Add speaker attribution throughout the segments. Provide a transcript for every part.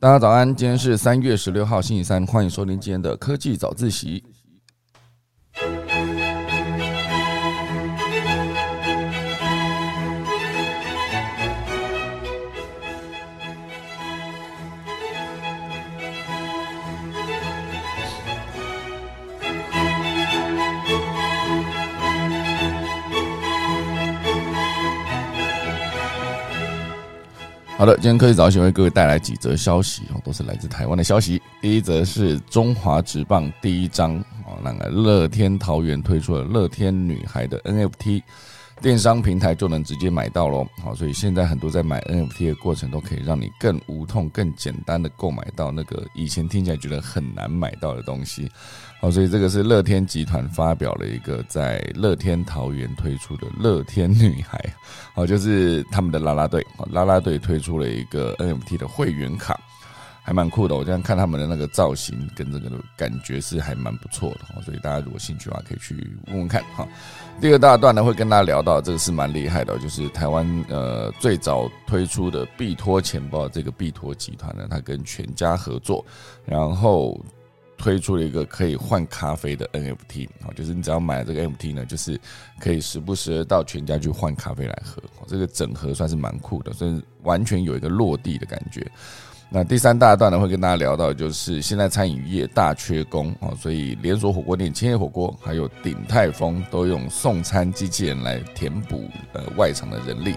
Speaker 1: 大家早安，今天是三月十六号，星期三，欢迎收听今天的科技早自习。好的，今天科技早起为各位带来几则消息哦，都是来自台湾的消息。第一则是中华职棒第一章哦，那个乐天桃园推出了乐天女孩的 NFT。电商平台就能直接买到喽，好，所以现在很多在买 NFT 的过程都可以让你更无痛、更简单的购买到那个以前听起来觉得很难买到的东西，好，所以这个是乐天集团发表了一个在乐天桃园推出的乐天女孩，好，就是他们的啦啦队，啦啦队推出了一个 NFT 的会员卡。还蛮酷的，我这样看他们的那个造型跟这个感觉是还蛮不错的，所以大家如果兴趣的话，可以去问问看哈。第二大段呢，会跟大家聊到这个是蛮厉害的，就是台湾呃最早推出的必托钱包这个必托集团呢，它跟全家合作，然后推出了一个可以换咖啡的 NFT 啊，就是你只要买这个 NFT 呢，就是可以时不时到全家去换咖啡来喝，这个整合算是蛮酷的，所以完全有一个落地的感觉。那第三大段呢，会跟大家聊到，就是现在餐饮业大缺工啊，所以连锁火锅店千叶火锅还有鼎泰丰都用送餐机器人来填补呃外场的人力，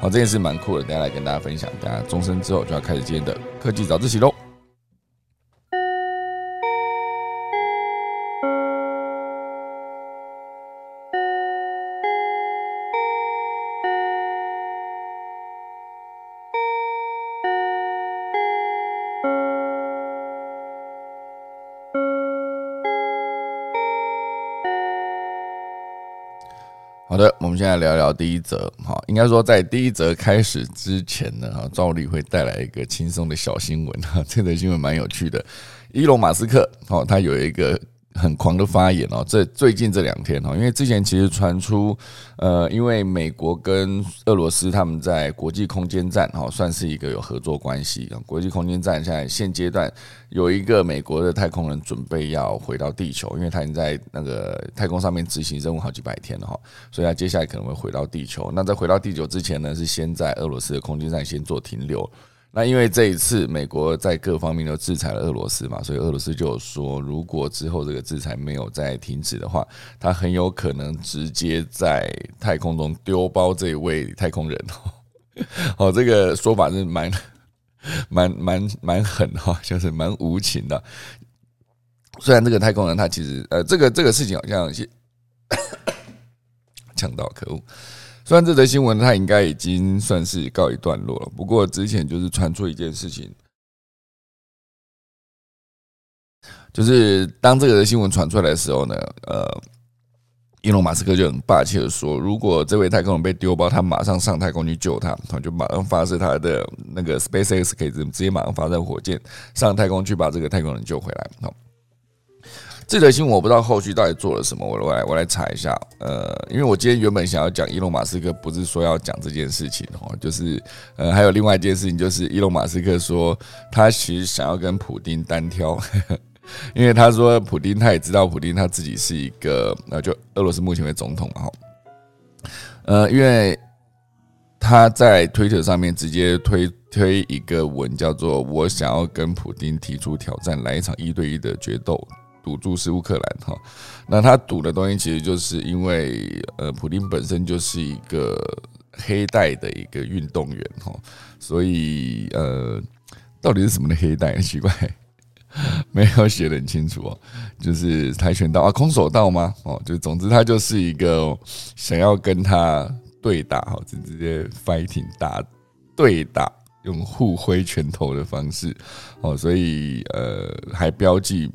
Speaker 1: 好，这件事蛮酷的，等下来跟大家分享。大家钟声之后就要开始今天的科技早自习喽。好的，我们现在聊聊第一则。哈，应该说在第一则开始之前呢，哈，照例会带来一个轻松的小新闻。哈，这则新闻蛮有趣的。伊隆马斯克，哦，他有一个。很狂的发言哦，这最近这两天哦，因为之前其实传出，呃，因为美国跟俄罗斯他们在国际空间站哈，算是一个有合作关系啊。国际空间站现在现阶段有一个美国的太空人准备要回到地球，因为他已经在那个太空上面执行任务好几百天了哈，所以他接下来可能会回到地球。那在回到地球之前呢，是先在俄罗斯的空间站先做停留。那因为这一次美国在各方面都制裁了俄罗斯嘛，所以俄罗斯就说，如果之后这个制裁没有再停止的话，他很有可能直接在太空中丢包这位太空人。哦，这个说法是蛮蛮蛮蛮狠哈，就是蛮无情的。虽然这个太空人他其实呃，这个这个事情好像是 呛到，可恶。虽然这则新闻它应该已经算是告一段落了，不过之前就是传出一件事情，就是当这个新闻传出来的时候呢，呃，伊隆马斯克就很霸气的说，如果这位太空人被丢包，他马上上太空去救他，他就马上发射他的那个 SpaceX 可以直接马上发射火箭上太空去把这个太空人救回来，好。这则新闻我不知道后续到底做了什么，我来我来查一下。呃，因为我今天原本想要讲伊隆马斯克，不是说要讲这件事情哦，就是呃，还有另外一件事情，就是伊隆马斯克说他其实想要跟普丁单挑，因为他说普丁他也知道普丁他自己是一个呃，就俄罗斯目前为总统嘛哈。呃，因为他在推特上面直接推推一个文，叫做“我想要跟普丁提出挑战，来一场一对一的决斗”。赌注是乌克兰哈，那他赌的东西其实就是因为呃，普丁本身就是一个黑带的一个运动员哈，所以呃，到底是什么的黑带？奇怪，没有写的很清楚哦，就是跆拳道啊，空手道吗？哦，就总之他就是一个想要跟他对打哈，就直接 fighting 打对打，用互挥拳头的方式哦，所以呃，还标记。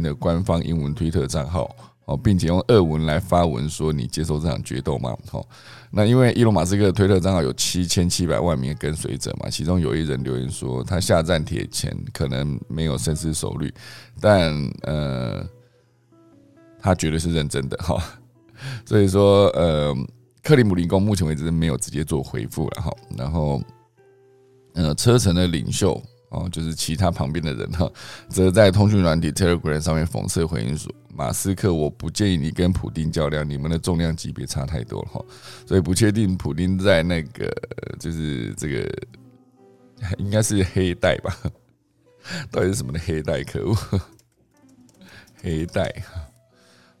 Speaker 1: 的官方英文推特账号哦，并且用俄文来发文说：“你接受这场决斗吗？”好，那因为伊隆马斯克的推特账号有七千七百万名跟随者嘛，其中有一人留言说他下战帖前可能没有深思熟虑，但呃，他绝对是认真的哈。所以说，呃，克里姆林宫目前为止没有直接做回复了哈。然后，呃，车臣的领袖。哦，就是其他旁边的人哈，则在通讯软体 Telegram 上面讽刺回应说：“马斯克，我不建议你跟普丁较量，你们的重量级别差太多了哈。”所以不确定普丁在那个就是这个应该是黑带吧？到底是什么的黑带？可恶，黑带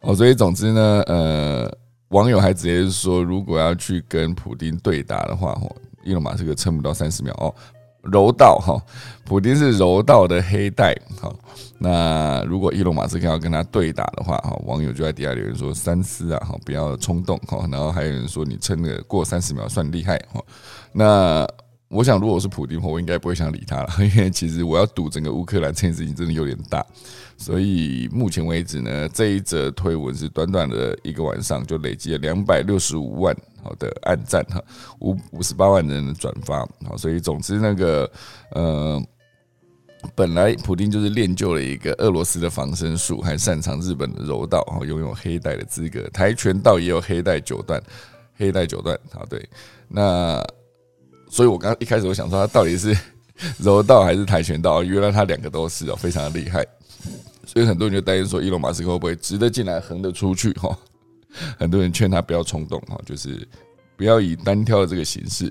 Speaker 1: 哦。所以总之呢，呃，网友还直接说，如果要去跟普丁对打的话，哦，伊隆马斯克撑不到三十秒哦。柔道哈，普丁是柔道的黑带哈。那如果伊隆马斯克要跟他对打的话哈，网友就在底下留言说三思啊哈，不要冲动哈。然后还有人说你撑了过三十秒算厉害哈。那我想如果是普丁，我应该不会想理他了，因为其实我要赌整个乌克兰这件事情真的有点大。所以目前为止呢，这一则推文是短短的一个晚上就累积了两百六十五万。好的，暗赞哈，五五十八万人的转发，好，所以总之那个呃，本来普丁就是练就了一个俄罗斯的防身术，还擅长日本的柔道，哈，拥有黑带的资格，跆拳道也有黑带九段，黑带九段，好对，那所以我刚刚一开始我想说他到底是柔道还是跆拳道，原来他两个都是哦，非常的厉害，所以很多人就担心说伊隆马斯克会不会直的进来横的出去哈。很多人劝他不要冲动哈，就是不要以单挑的这个形式，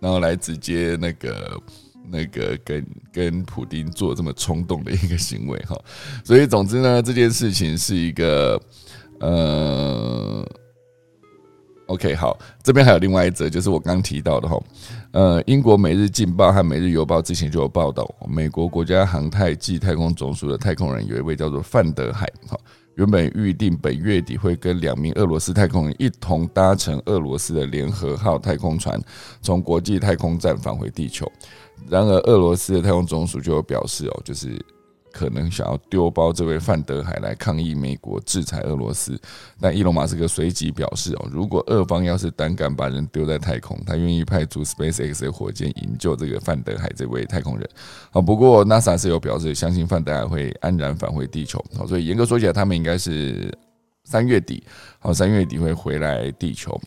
Speaker 1: 然后来直接那个那个跟跟普丁做这么冲动的一个行为哈。所以总之呢，这件事情是一个呃，OK 好，这边还有另外一则，就是我刚提到的哈，呃，英国《每日镜报》和《每日邮报》之前就有报道，美国国家航太暨太空总署的太空人有一位叫做范德海哈。原本预定本月底会跟两名俄罗斯太空人一同搭乘俄罗斯的联合号太空船，从国际太空站返回地球。然而，俄罗斯的太空总署就有表示哦，就是。可能想要丢包这位范德海来抗议美国制裁俄罗斯，但伊隆马斯克随即表示哦，如果俄方要是胆敢把人丢在太空，他愿意派出 SpaceX 的火箭营救这个范德海这位太空人。好，不过 NASA 是有表示相信范德海会安然返回地球。好，所以严格说起来，他们应该是三月底，好，三月底会回来地球。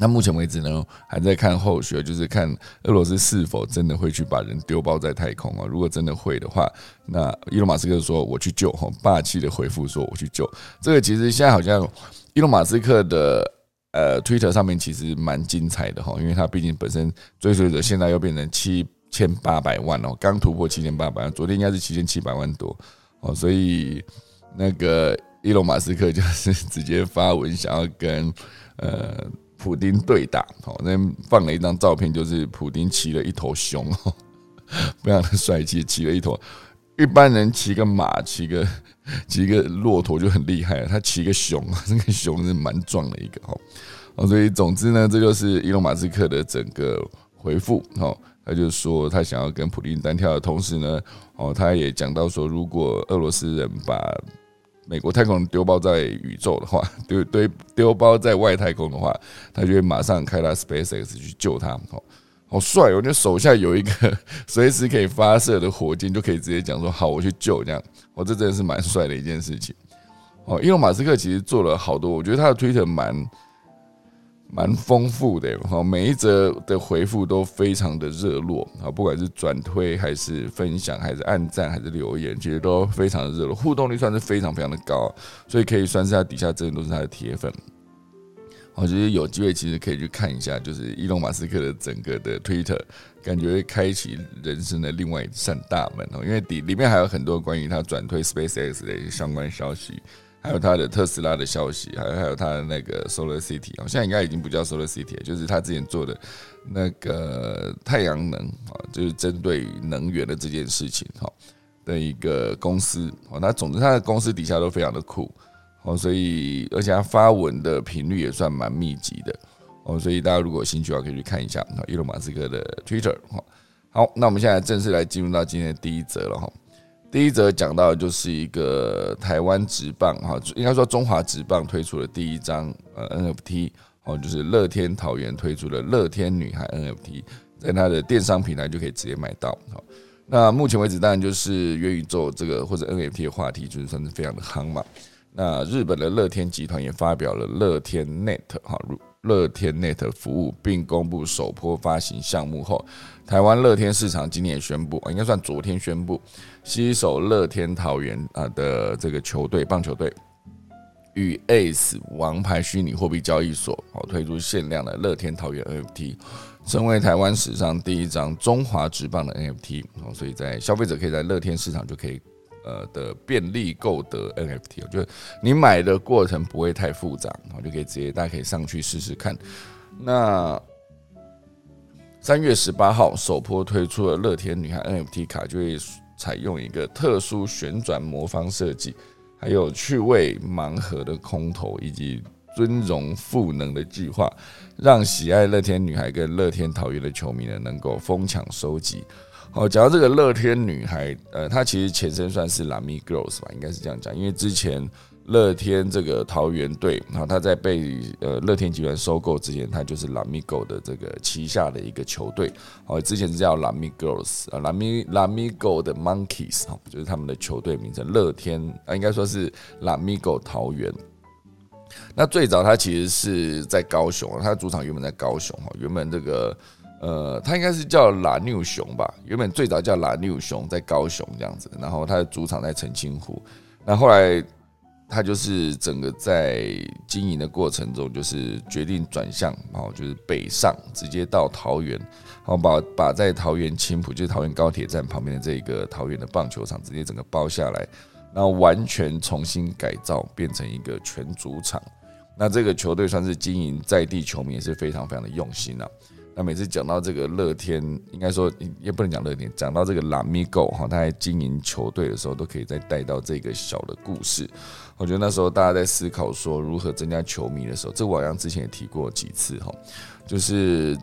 Speaker 1: 那目前为止呢，还在看后续，就是看俄罗斯是否真的会去把人丢包在太空啊。如果真的会的话，那伊隆马斯克说我去救，哈，霸气的回复说我去救。这个其实现在好像伊隆马斯克的呃 Twitter 上面其实蛮精彩的哈，因为他毕竟本身追随者现在又变成七千八百万哦，刚突破七千八百万，昨天应该是七千七百万多哦，所以那个伊隆马斯克就是直接发文想要跟呃。普丁对打，哦，那放了一张照片，就是普丁骑了一头熊哦，非常的帅气，骑了一头。一般人骑个马，骑个 骑个骆驼就很厉害了，他骑个熊，这个熊是蛮壮的一个哦。哦，所以总之呢，这就是伊隆马斯克的整个回复。哦，他就说他想要跟普丁单挑的同时呢，哦，他也讲到说，如果俄罗斯人把美国太空人丢包在宇宙的话，丢丢丢包在外太空的话，他就会马上开他 SpaceX 去救他。哦，好帅！我觉得手下有一个 随时可以发射的火箭，就可以直接讲说好，我去救这样。我，这真的是蛮帅的一件事情。哦，因为马斯克其实做了好多，我觉得他的推特蛮。蛮丰富的哈，每一则的回复都非常的热络啊，不管是转推还是分享，还是按赞，还是留言，其实都非常的热络，互动率算是非常非常的高，所以可以算是他底下真的都是他的铁粉。我觉得有机会其实可以去看一下，就是伊隆马斯克的整个的 Twitter，感觉开启人生的另外一扇大门哦，因为底里面还有很多关于他转推 SpaceX 的相关消息。还有他的特斯拉的消息，还有还有他的那个 Solar City 啊，现在应该已经不叫 Solar City，了就是他之前做的那个太阳能啊，就是针对能源的这件事情哈的一个公司哦。那总之他的公司底下都非常的酷哦，所以而且他发文的频率也算蛮密集的哦，所以大家如果有兴趣的话，可以去看一下伊隆马斯克的 Twitter 哈。好，那我们现在正式来进入到今天的第一则了哈。第一则讲到的就是一个台湾职棒哈，应该说中华职棒推出的第一张呃 NFT 哦，就是乐天桃园推出的乐天女孩 NFT，在它的电商平台就可以直接买到。好，那目前为止当然就是元宇宙这个或者 NFT 的话题，就是算是非常的夯嘛。那日本的乐天集团也发表了乐天 Net 哈，乐天 Net 服务，并公布首波发行项目后，台湾乐天市场今年也宣布，应该算昨天宣布，携手乐天桃园啊的这个球队棒球队，与 Ace 王牌虚拟货币交易所哦推出限量的乐天桃园 NFT，成为台湾史上第一张中华职棒的 NFT 哦，所以在消费者可以在乐天市场就可以。呃的便利购得 NFT，我觉得你买的过程不会太复杂，然后就可以直接大家可以上去试试看。那三月十八号首波推出的乐天女孩 NFT 卡，就会采用一个特殊旋转魔方设计，还有趣味盲盒的空投，以及尊荣赋能的计划，让喜爱乐天女孩跟乐天桃园的球迷呢，能够疯抢收集。好，讲到这个乐天女孩，呃，她其实前身算是 Lami Girls 吧，应该是这样讲。因为之前乐天这个桃园队，然后他在被呃乐天集团收购之前，他就是 Lami Go 的这个旗下的一个球队。哦，之前是叫 Lami Girls 啊，Lamigo 的 Monkeys 哈，就是他们的球队名称。乐天啊，应该说是 Lami Go 桃园。那最早他其实是在高雄，他的主场原本在高雄哈，原本这个。呃，他应该是叫拉纽熊吧，原本最早叫拉纽熊，在高雄这样子，然后他的主场在澄清湖，那后来他就是整个在经营的过程中，就是决定转向，然后就是北上，直接到桃园，然后把把在桃园青浦，就是桃园高铁站旁边的这个桃园的棒球场，直接整个包下来，然后完全重新改造，变成一个全主场。那这个球队算是经营在地球迷也是非常非常的用心啊。那每次讲到这个乐天，应该说也不能讲乐天，讲到这个拉米狗哈，他在经营球队的时候，都可以再带到这个小的故事。我觉得那时候大家在思考说如何增加球迷的时候，这我好像之前也提过几次哈，就是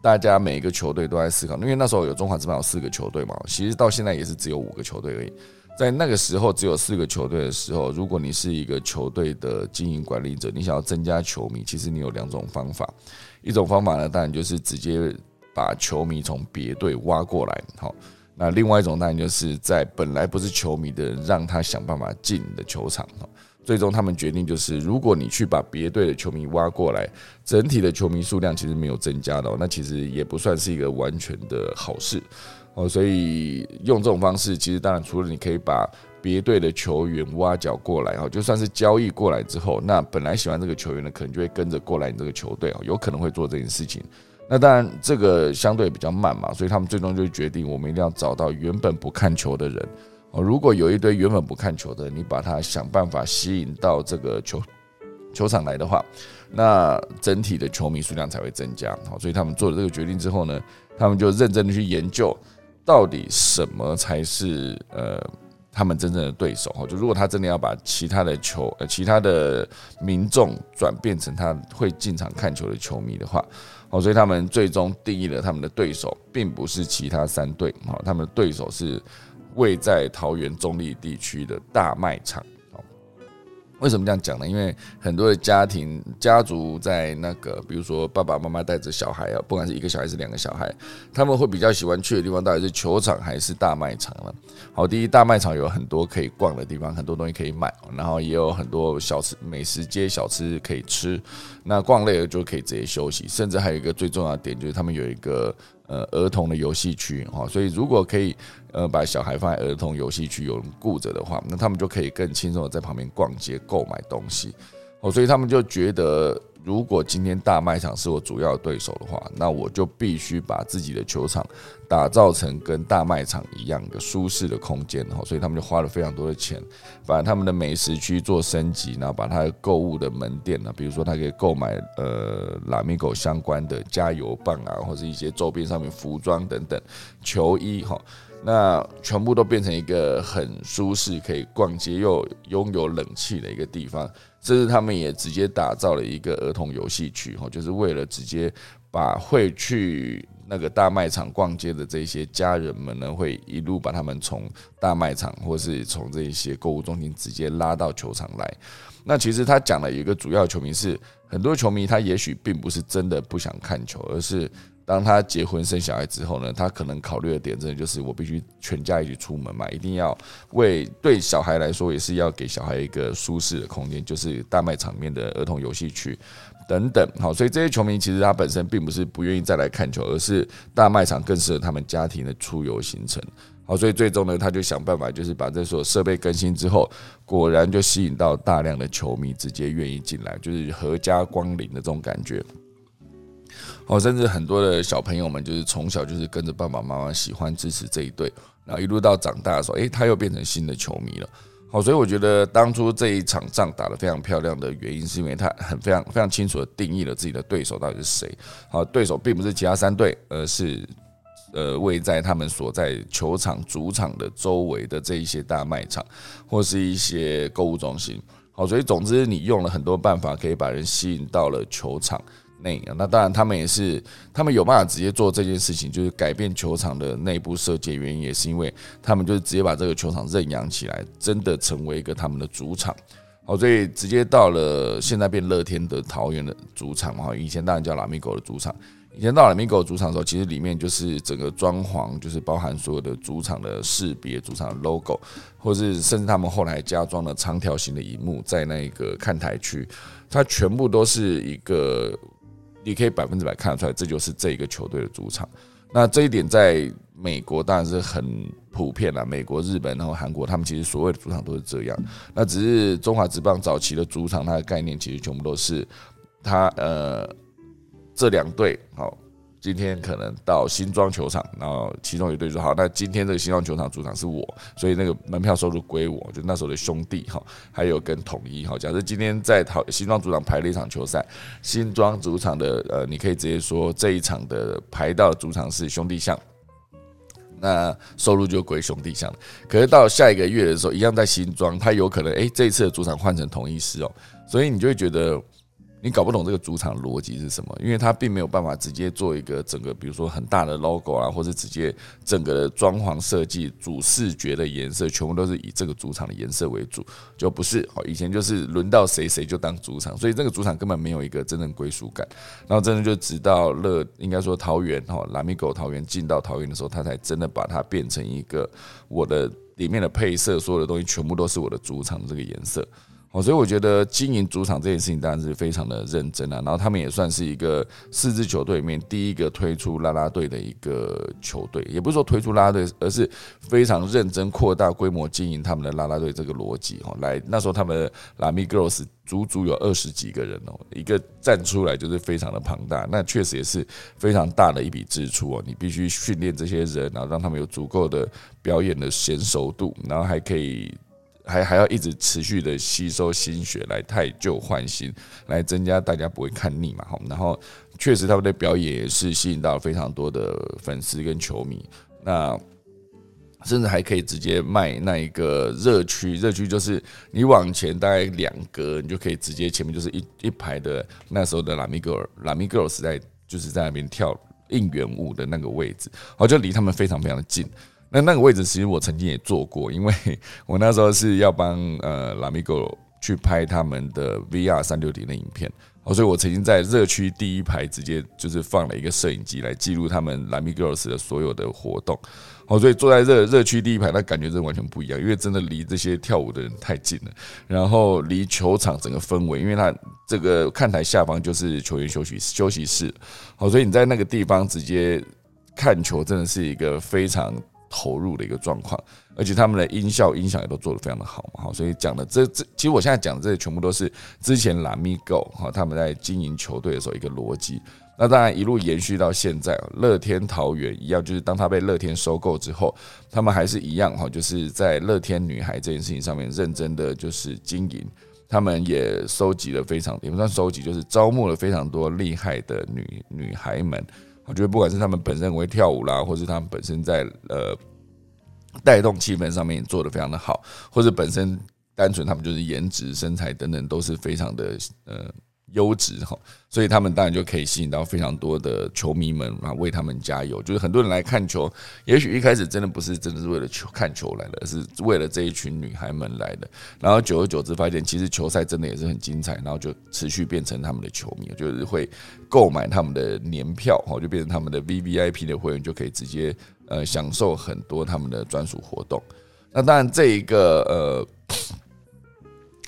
Speaker 1: 大家每一个球队都在思考，因为那时候有中华职棒有四个球队嘛，其实到现在也是只有五个球队而已。在那个时候只有四个球队的时候，如果你是一个球队的经营管理者，你想要增加球迷，其实你有两种方法。一种方法呢，当然就是直接把球迷从别队挖过来，好。那另外一种当然就是在本来不是球迷的人，让他想办法进你的球场。最终他们决定就是，如果你去把别队的球迷挖过来，整体的球迷数量其实没有增加的，那其实也不算是一个完全的好事。哦，所以用这种方式，其实当然除了你可以把别队的球员挖角过来，哈，就算是交易过来之后，那本来喜欢这个球员的，可能就会跟着过来你这个球队，哦，有可能会做这件事情。那当然这个相对比较慢嘛，所以他们最终就决定，我们一定要找到原本不看球的人。哦，如果有一堆原本不看球的，你把他想办法吸引到这个球球场来的话，那整体的球迷数量才会增加。好，所以他们做了这个决定之后呢，他们就认真的去研究。到底什么才是呃他们真正的对手？哈，就如果他真的要把其他的球呃其他的民众转变成他会进场看球的球迷的话，哦，所以他们最终定义了他们的对手，并不是其他三队，啊，他们的对手是位在桃园中立地区的大卖场。为什么这样讲呢？因为很多的家庭家族在那个，比如说爸爸妈妈带着小孩啊，不管是一个小孩是两个小孩，他们会比较喜欢去的地方到底是球场还是大卖场呢？好，第一大卖场有很多可以逛的地方，很多东西可以买，然后也有很多小吃美食街小吃可以吃。那逛累了就可以直接休息，甚至还有一个最重要的点就是他们有一个。呃，儿童的游戏区哈，所以如果可以呃把小孩放在儿童游戏区有人顾着的话，那他们就可以更轻松的在旁边逛街购买东西哦，所以他们就觉得。如果今天大卖场是我主要对手的话，那我就必须把自己的球场打造成跟大卖场一样的舒适的空间哈，所以他们就花了非常多的钱，把他们的美食区做升级，然后把他的购物的门店呢，比如说他可以购买呃拉米狗相关的加油棒啊，或者一些周边上面服装等等球衣哈，那全部都变成一个很舒适可以逛街又拥有冷气的一个地方。甚至他们也直接打造了一个儿童游戏区，哈，就是为了直接把会去那个大卖场逛街的这些家人们呢，会一路把他们从大卖场或是从这些购物中心直接拉到球场来。那其实他讲了一个主要球迷是，很多球迷他也许并不是真的不想看球，而是。当他结婚生小孩之后呢，他可能考虑的点真的就是我必须全家一起出门嘛，一定要为对小孩来说也是要给小孩一个舒适的空间，就是大卖场面的儿童游戏区等等。好，所以这些球迷其实他本身并不是不愿意再来看球，而是大卖场更适合他们家庭的出游行程。好，所以最终呢，他就想办法，就是把这所设备更新之后，果然就吸引到大量的球迷直接愿意进来，就是合家光临的这种感觉。哦，甚至很多的小朋友们就是从小就是跟着爸爸妈妈喜欢支持这一队，然后一路到长大的时候，诶，他又变成新的球迷了。好，所以我觉得当初这一场仗打得非常漂亮的原因，是因为他很非常非常清楚的定义了自己的对手到底是谁。好，对手并不是其他三队，而是呃位在他们所在球场主场的周围的这一些大卖场或是一些购物中心。好，所以总之你用了很多办法，可以把人吸引到了球场。内那当然，他们也是，他们有办法直接做这件事情，就是改变球场的内部设计。原因也是因为他们就是直接把这个球场认养起来，真的成为一个他们的主场。好，所以直接到了现在变乐天的桃园的主场嘛。以前当然叫拉米狗的主场。以前到拉米狗主场的时候，其实里面就是整个装潢，就是包含所有的主场的识别、主场的 logo，或是甚至他们后来加装了长条形的荧幕在那个看台区，它全部都是一个。你可以百分之百看得出来，这就是这一个球队的主场。那这一点在美国当然是很普遍了。美国、日本然后韩国，他们其实所谓的主场都是这样。那只是中华职棒早期的主场，它的概念其实全部都是它呃这两队好。今天可能到新庄球场，然后其中一队说好，那今天这个新庄球场主场是我，所以那个门票收入归我，就那时候的兄弟哈，还有跟统一哈。假设今天在桃新庄主场排了一场球赛，新庄主场的呃，你可以直接说这一场的排到主场是兄弟象，那收入就归兄弟象。可是到下一个月的时候，一样在新庄，他有可能哎，这一次的主场换成统一师哦，所以你就会觉得。你搞不懂这个主场逻辑是什么，因为它并没有办法直接做一个整个，比如说很大的 logo 啊，或者直接整个的装潢设计主视觉的颜色全部都是以这个主场的颜色为主，就不是哦。以前就是轮到谁谁就当主场，所以这个主场根本没有一个真正归属感。然后真的就直到乐，应该说桃园哈，拉米狗桃园进到桃园的时候，他才真的把它变成一个我的里面的配色，所有的东西全部都是我的主场这个颜色。哦，所以我觉得经营主场这件事情当然是非常的认真啊。然后他们也算是一个四支球队里面第一个推出啦啦队的一个球队，也不是说推出啦啦队，而是非常认真扩大规模经营他们的啦啦队这个逻辑。哦，来那时候他们拉米 girls 足足有二十几个人哦，一个站出来就是非常的庞大，那确实也是非常大的一笔支出哦。你必须训练这些人，然后让他们有足够的表演的娴熟度，然后还可以。还还要一直持续的吸收新血来太旧换新，来增加大家不会看腻嘛。好，然后确实他们的表演也是吸引到非常多的粉丝跟球迷。那甚至还可以直接卖那一个热区，热区就是你往前大概两格，你就可以直接前面就是一一排的那时候的拉米 girl，拉米 girl 是在就是在那边跳应援舞的那个位置，好，就离他们非常非常的近。那那个位置其实我曾经也坐过，因为 我那时候是要帮呃拉米狗去拍他们的 VR 三六零的影片，哦，所以我曾经在热区第一排直接就是放了一个摄影机来记录他们拉米 girls 的所有的活动，哦，所以坐在热热区第一排，那感觉真的完全不一样，因为真的离这些跳舞的人太近了，然后离球场整个氛围，因为它这个看台下方就是球员休息休息室，哦，所以你在那个地方直接看球，真的是一个非常。投入的一个状况，而且他们的音效音响也都做得非常的好嘛，好，所以讲的这这，其实我现在讲的这些全部都是之前蓝米狗哈他们在经营球队的时候一个逻辑。那当然一路延续到现在，乐天桃园一样，就是当他被乐天收购之后，他们还是一样哈，就是在乐天女孩这件事情上面认真的就是经营，他们也收集了非常也不算收集，就是招募了非常多厉害的女女孩们。我觉得不管是他们本身会跳舞啦，或是他们本身在呃带动气氛上面做的非常的好，或者本身单纯他们就是颜值、身材等等都是非常的呃优质哈，所以他们当然就可以吸引到非常多的球迷们啊，为他们加油。就是很多人来看球，也许一开始真的不是真的是为了球看球来的，而是为了这一群女孩们来的。然后久而久之发现，其实球赛真的也是很精彩，然后就持续变成他们的球迷，就是会购买他们的年票哈，就变成他们的 V V I P 的会员，就可以直接呃享受很多他们的专属活动。那当然，这一个呃。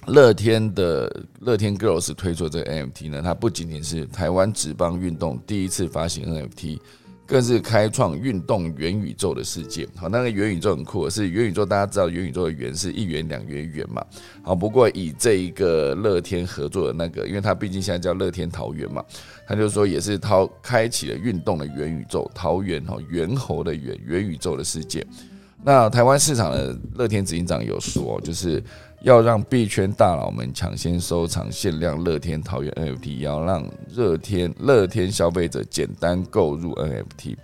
Speaker 1: 乐天的乐天 Girls 推出这个 NFT 呢，它不仅仅是台湾职棒运动第一次发行 NFT，更是开创运动元宇宙的世界。好，那个元宇宙很酷，是元宇宙，大家知道元宇宙的元是一元、两元、元嘛。好，不过以这一个乐天合作的那个，因为它毕竟现在叫乐天桃园嘛，他就说也是桃开启了运动的元宇宙，桃园哈猿猴的元元宇宙的世界。那台湾市场的乐天执行长有说，就是。要让币圈大佬们抢先收藏限量乐天桃园 NFT，要让乐天乐天消费者简单购入 NFT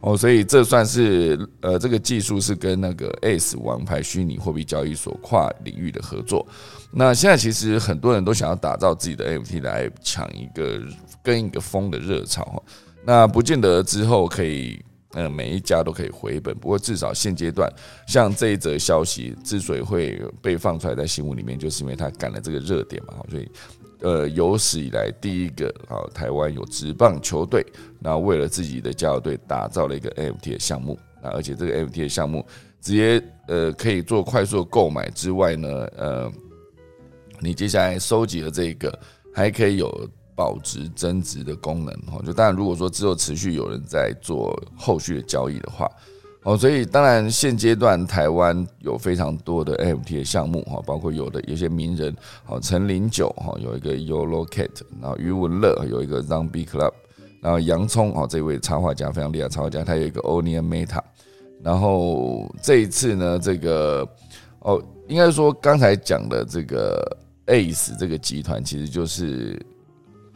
Speaker 1: 哦，所以这算是呃这个技术是跟那个 S 王牌虚拟货币交易所跨领域的合作。那现在其实很多人都想要打造自己的 NFT 来抢一个跟一个风的热潮那不见得之后可以。呃，每一家都可以回本，不过至少现阶段，像这一则消息之所以会被放出来在新闻里面，就是因为它赶了这个热点嘛，所以呃有史以来第一个啊，台湾有职棒球队，那为了自己的加油队打造了一个 NFT 的项目，啊，而且这个 NFT 的项目直接呃可以做快速购买之外呢，呃，你接下来收集的这个还可以有。保值增值的功能哈，就当然如果说之后持续有人在做后续的交易的话，哦，所以当然现阶段台湾有非常多的 NFT 的项目哈，包括有的有些名人，好陈零九哈有一个 Yolo Cat，然后余文乐有一个 Zombie Club，然后洋葱哦这位插画家非常厉害插画家，他有一个 Onion Meta，然后这一次呢这个哦应该说刚才讲的这个 Ace 这个集团其实就是。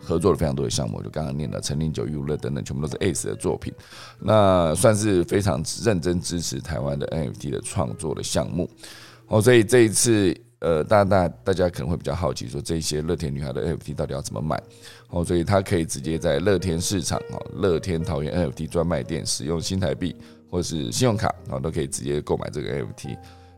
Speaker 1: 合作了非常多的项目，就刚刚念的陈林九、娱乐等等，全部都是 ACE 的作品。那算是非常认真支持台湾的 NFT 的创作的项目。哦，所以这一次，呃，大大大家可能会比较好奇，说这些乐天女孩的 NFT 到底要怎么买？哦，所以它可以直接在乐天市场、哦，乐天桃园 NFT 专卖店使用新台币或是信用卡，然后都可以直接购买这个 NFT。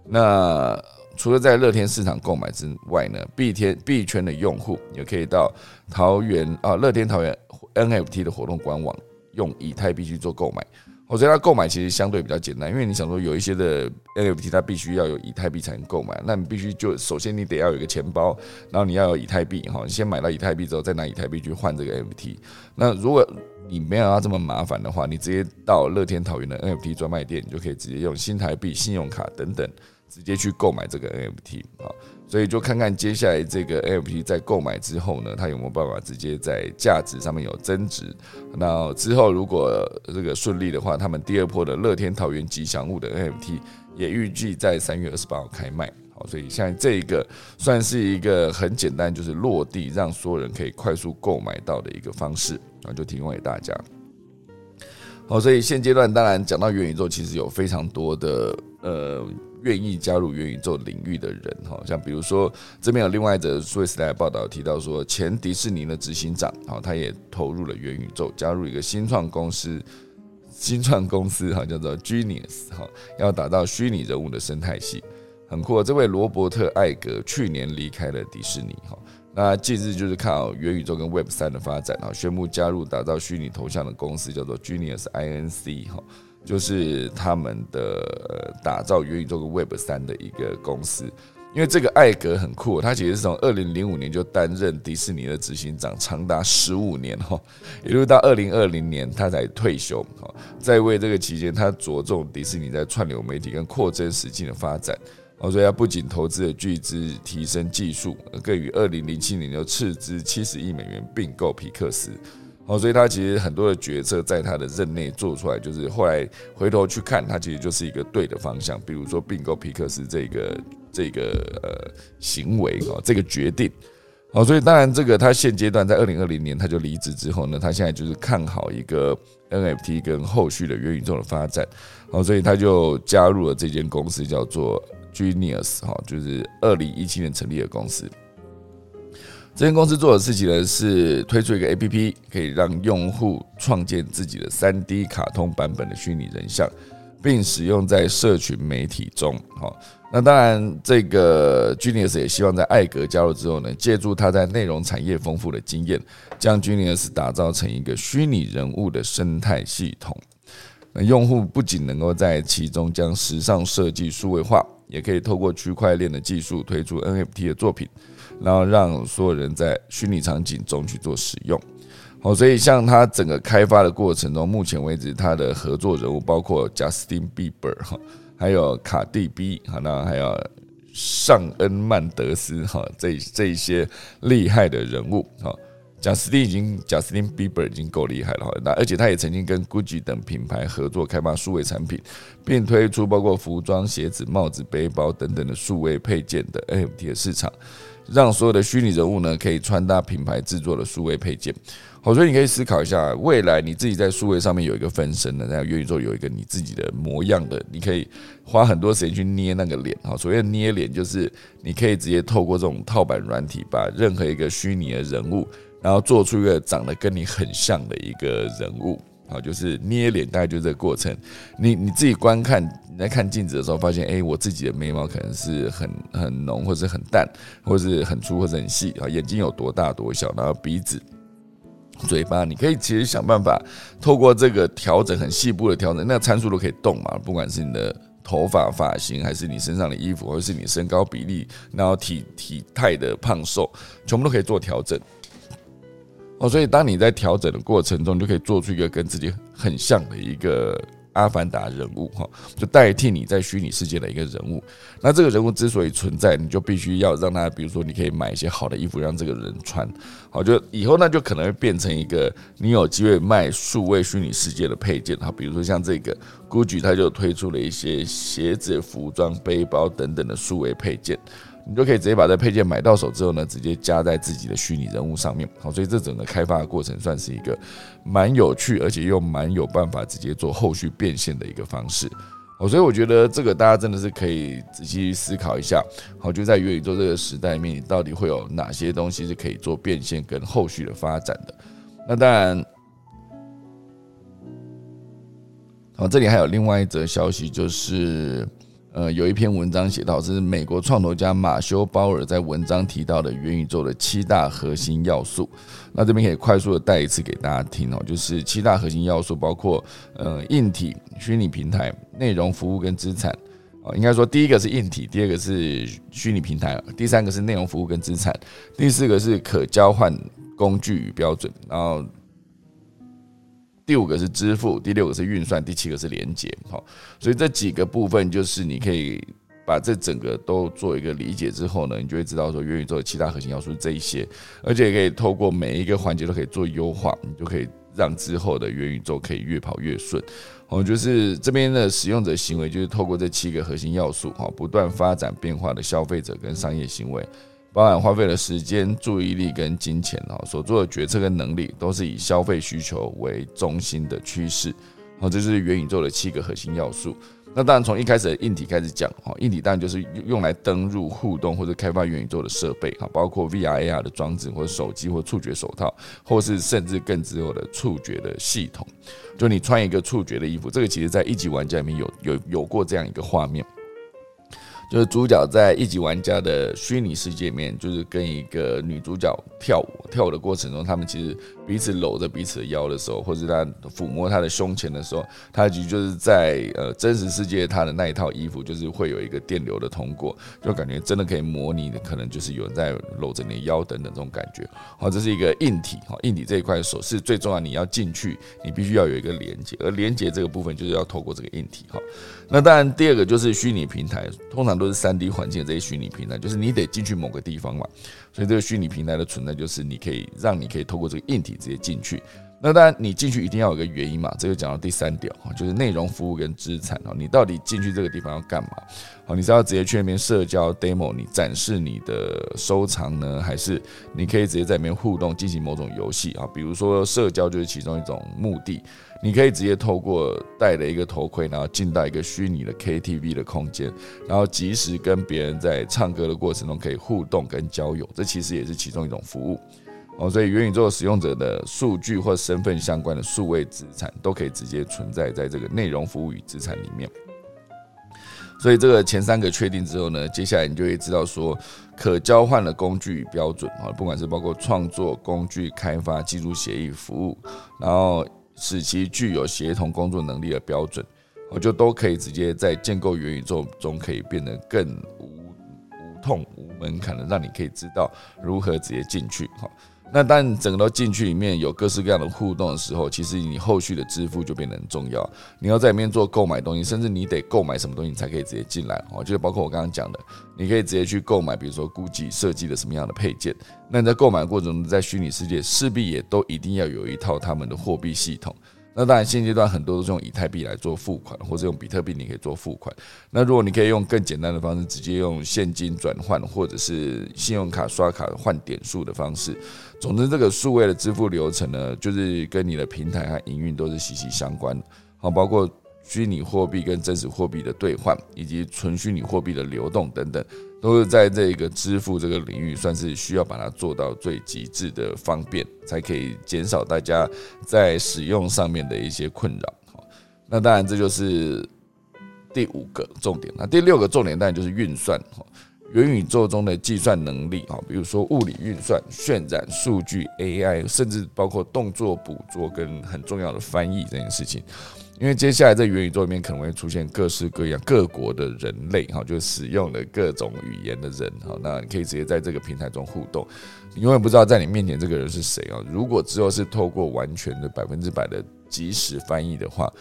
Speaker 1: 那除了在乐天市场购买之外呢，币天币圈的用户也可以到桃园啊乐天桃园 NFT 的活动官网用以太币去做购买。我觉得它购买其实相对比较简单，因为你想说有一些的 NFT 它必须要有以太币才能购买，那你必须就首先你得要有一个钱包，然后你要有以太币哈，你先买到以太币之后再拿以太币去换这个 NFT。那如果你没有要这么麻烦的话，你直接到乐天桃园的 NFT 专卖店，你就可以直接用新台币、信用卡等等。直接去购买这个 NFT 啊，所以就看看接下来这个 NFT 在购买之后呢，它有没有办法直接在价值上面有增值。那之后如果这个顺利的话，他们第二波的乐天桃园吉祥物的 NFT 也预计在三月二十八号开卖。好，所以现在这一个算是一个很简单，就是落地让所有人可以快速购买到的一个方式啊，就提供给大家。好，所以现阶段当然讲到元宇宙，其实有非常多的呃。愿意加入元宇宙领域的人，哈，像比如说这边有另外一则数位时代的报道提到说，前迪士尼的执行长，哈，他也投入了元宇宙，加入一个新创公司，新创公司哈叫做 Genius，哈，要打造虚拟人物的生态系，很酷。这位罗伯特艾格去年离开了迪士尼，哈，那近日就是看好元宇宙跟 Web 三的发展，哈，宣布加入打造虚拟头像的公司，叫做 Genius Inc，哈。就是他们的打造元宇宙跟 Web 三的一个公司，因为这个艾格很酷，他其实是从二零零五年就担任迪士尼的执行长，长达十五年哈，一路到二零二零年他才退休哈，在为这个期间，他着重迪士尼在串流媒体跟扩增实境的发展，哦，所以他不仅投资了巨资提升技术，更于二零零七年就斥资七十亿美元并购皮克斯。哦，所以他其实很多的决策在他的任内做出来，就是后来回头去看，他其实就是一个对的方向。比如说并购皮克斯这个这个呃行为哦，这个决定。哦，所以当然这个他现阶段在二零二零年他就离职之后呢，他现在就是看好一个 NFT 跟后续的元宇宙的发展。哦，所以他就加入了这间公司，叫做 Genius 哈，就是二零一七年成立的公司。这间公司做的事情呢，是推出一个 A P P，可以让用户创建自己的三 D 卡通版本的虚拟人像，并使用在社群媒体中。好，那当然，这个 Genius 也希望在艾格加入之后呢，借助他在内容产业丰富的经验，将 Genius 打造成一个虚拟人物的生态系统。那用户不仅能够在其中将时尚设计数位化，也可以透过区块链的技术推出 N F T 的作品。然后让所有人在虚拟场景中去做使用，好，所以像它整个开发的过程中，目前为止它的合作人物包括贾斯汀·比伯哈，还有卡蒂 B 哈，那还有尚恩·曼德斯哈，这这一些厉害的人物哈，贾斯汀已经贾斯汀·比伯已经够厉害了哈，那而且他也曾经跟 GUCCI 等品牌合作开发数位产品，并推出包括服装、鞋子、帽子、背包等等的数位配件的 NFT 的市场。让所有的虚拟人物呢，可以穿搭品牌制作的数位配件。好，所以你可以思考一下，未来你自己在数位上面有一个分身的，在元宇宙有一个你自己的模样的，你可以花很多时间去捏那个脸。好，所谓的捏脸，就是你可以直接透过这种套版软体，把任何一个虚拟的人物，然后做出一个长得跟你很像的一个人物。好，就是捏脸，大概就这个过程。你你自己观看，你在看镜子的时候，发现，哎，我自己的眉毛可能是很很浓，或者很淡，或者是很粗，或者很细啊。眼睛有多大多小，然后鼻子、嘴巴，你可以其实想办法透过这个调整，很细部的调整，那参数都可以动嘛。不管是你的头发发型，还是你身上的衣服，或者是你身高比例，然后体体态的胖瘦，全部都可以做调整。哦，所以当你在调整的过程中，就可以做出一个跟自己很像的一个阿凡达人物哈，就代替你在虚拟世界的一个人物。那这个人物之所以存在，你就必须要让他，比如说你可以买一些好的衣服让这个人穿。好，就以后那就可能会变成一个你有机会卖数位虚拟世界的配件哈，比如说像这个 GUCCI，它就推出了一些鞋子、服装、背包等等的数位配件。你就可以直接把这配件买到手之后呢，直接加在自己的虚拟人物上面。好，所以这整个开发的过程算是一个蛮有趣，而且又蛮有办法直接做后续变现的一个方式。好，所以我觉得这个大家真的是可以仔细思考一下。好，就在元宇宙这个时代里面，你到底会有哪些东西是可以做变现跟后续的发展的？那当然，好，这里还有另外一则消息，就是。呃，有一篇文章写到，是美国创投家马修·鲍尔在文章提到的元宇宙的七大核心要素。那这边可以快速的带一次给大家听哦，就是七大核心要素包括呃硬体、虚拟平台、内容服务跟资产啊。应该说，第一个是硬体，第二个是虚拟平台，第三个是内容服务跟资产，第四个是可交换工具与标准，然后。第五个是支付，第六个是运算，第七个是连接。好，所以这几个部分就是你可以把这整个都做一个理解之后呢，你就会知道说元宇宙的其他核心要素是这一些，而且可以透过每一个环节都可以做优化，你就可以让之后的元宇宙可以越跑越顺。哦，就是这边的使用者行为就是透过这七个核心要素，哈，不断发展变化的消费者跟商业行为。包含花费的时间、注意力跟金钱哦，所做的决策跟能力都是以消费需求为中心的趋势。好，这是元宇宙的七个核心要素。那当然从一开始的硬体开始讲，哈，硬体当然就是用来登入、互动或者开发元宇宙的设备，哈，包括 VR、AR 的装置或者手机或触觉手套，或是甚至更之后的触觉的系统。就你穿一个触觉的衣服，这个其实在一级玩家里面有有有过这样一个画面。就是主角在一级玩家的虚拟世界里面，就是跟一个女主角跳舞，跳舞的过程中，他们其实彼此搂着彼此的腰的时候，或者他抚摸他的胸前的时候，他其实就是在呃真实世界他的那一套衣服，就是会有一个电流的通过，就感觉真的可以模拟的，可能就是有人在搂着你的腰等等这种感觉。好，这是一个硬体，好，硬体这一块手是最重要，你要进去，你必须要有一个连接，而连接这个部分就是要透过这个硬体，哈。那当然，第二个就是虚拟平台，通常都是三 D 环境这些虚拟平台，就是你得进去某个地方嘛，所以这个虚拟平台的存在，就是你可以让你可以透过这个硬体直接进去。那当然，你进去一定要有个原因嘛，这就讲到第三点哈，就是内容服务跟资产哦，你到底进去这个地方要干嘛？好，你是要直接去那边社交 demo，你展示你的收藏呢，还是你可以直接在里面互动进行某种游戏啊？比如说社交就是其中一种目的，你可以直接透过戴了一个头盔，然后进到一个虚拟的 KTV 的空间，然后及时跟别人在唱歌的过程中可以互动跟交友，这其实也是其中一种服务哦。所以元宇宙使用者的数据或身份相关的数位资产都可以直接存在在这个内容服务与资产里面。所以这个前三个确定之后呢，接下来你就会知道说，可交换的工具与标准啊，不管是包括创作工具开发、技术协议服务，然后使其具有协同工作能力的标准，我就都可以直接在建构元宇宙中可以变得更无无痛无门槛的，让你可以知道如何直接进去哈。那当整个都进去里面有各式各样的互动的时候，其实你后续的支付就变得很重要。你要在里面做购买东西，甚至你得购买什么东西，你才可以直接进来哦。就是包括我刚刚讲的，你可以直接去购买，比如说估计设计的什么样的配件。那你在购买过程中，在虚拟世界势必也都一定要有一套他们的货币系统。那当然，现阶段很多都是用以太币来做付款，或者用比特币你可以做付款。那如果你可以用更简单的方式，直接用现金转换，或者是信用卡刷卡换点数的方式，总之这个数位的支付流程呢，就是跟你的平台和营运都是息息相关。好，包括。虚拟货币跟真实货币的兑换，以及纯虚拟货币的流动等等，都是在这个支付这个领域，算是需要把它做到最极致的方便，才可以减少大家在使用上面的一些困扰。好那当然这就是第五个重点。那第六个重点当然就是运算。元宇宙中的计算能力啊，比如说物理运算、渲染数据、AI，甚至包括动作捕捉跟很重要的翻译这件事情。因为接下来在元宇宙里面可能会出现各式各样各国的人类哈，就使用的各种语言的人哈，那你可以直接在这个平台中互动，你永远不知道在你面前这个人是谁啊。如果之后是透过完全的百分之百的即时翻译的话。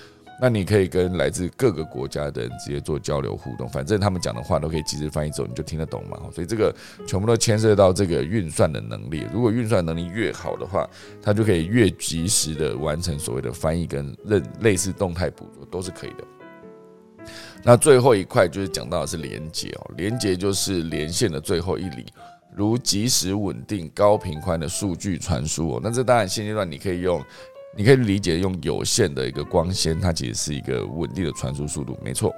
Speaker 1: 那你可以跟来自各个国家的人直接做交流互动，反正他们讲的话都可以及时翻译走，你就听得懂嘛。所以这个全部都牵涉到这个运算的能力。如果运算能力越好的话，它就可以越及时的完成所谓的翻译跟认类似动态捕捉都是可以的。那最后一块就是讲到的是连接哦，连接就是连线的最后一里，如及时稳定高频宽的数据传输哦。那这当然现阶段你可以用。你可以理解用有限的一个光纤，它其实是一个稳定的传输速度，没错。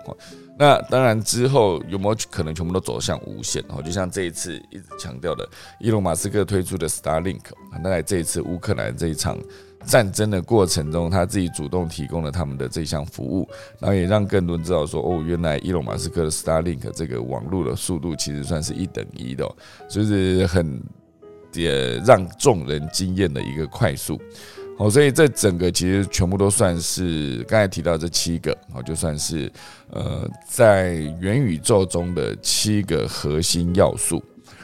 Speaker 1: 那当然之后有没有可能全部都走向无线？哦，就像这一次一直强调的，伊隆马斯克推出的 Starlink，那在这一次乌克兰这一场战争的过程中，他自己主动提供了他们的这项服务，然后也让更多人知道说，哦，原来伊隆马斯克的 Starlink 这个网络的速度其实算是一等一的，就是很也让众人惊艳的一个快速。哦，所以这整个其实全部都算是刚才提到这七个，哦，就算是呃在元宇宙中的七个核心要素。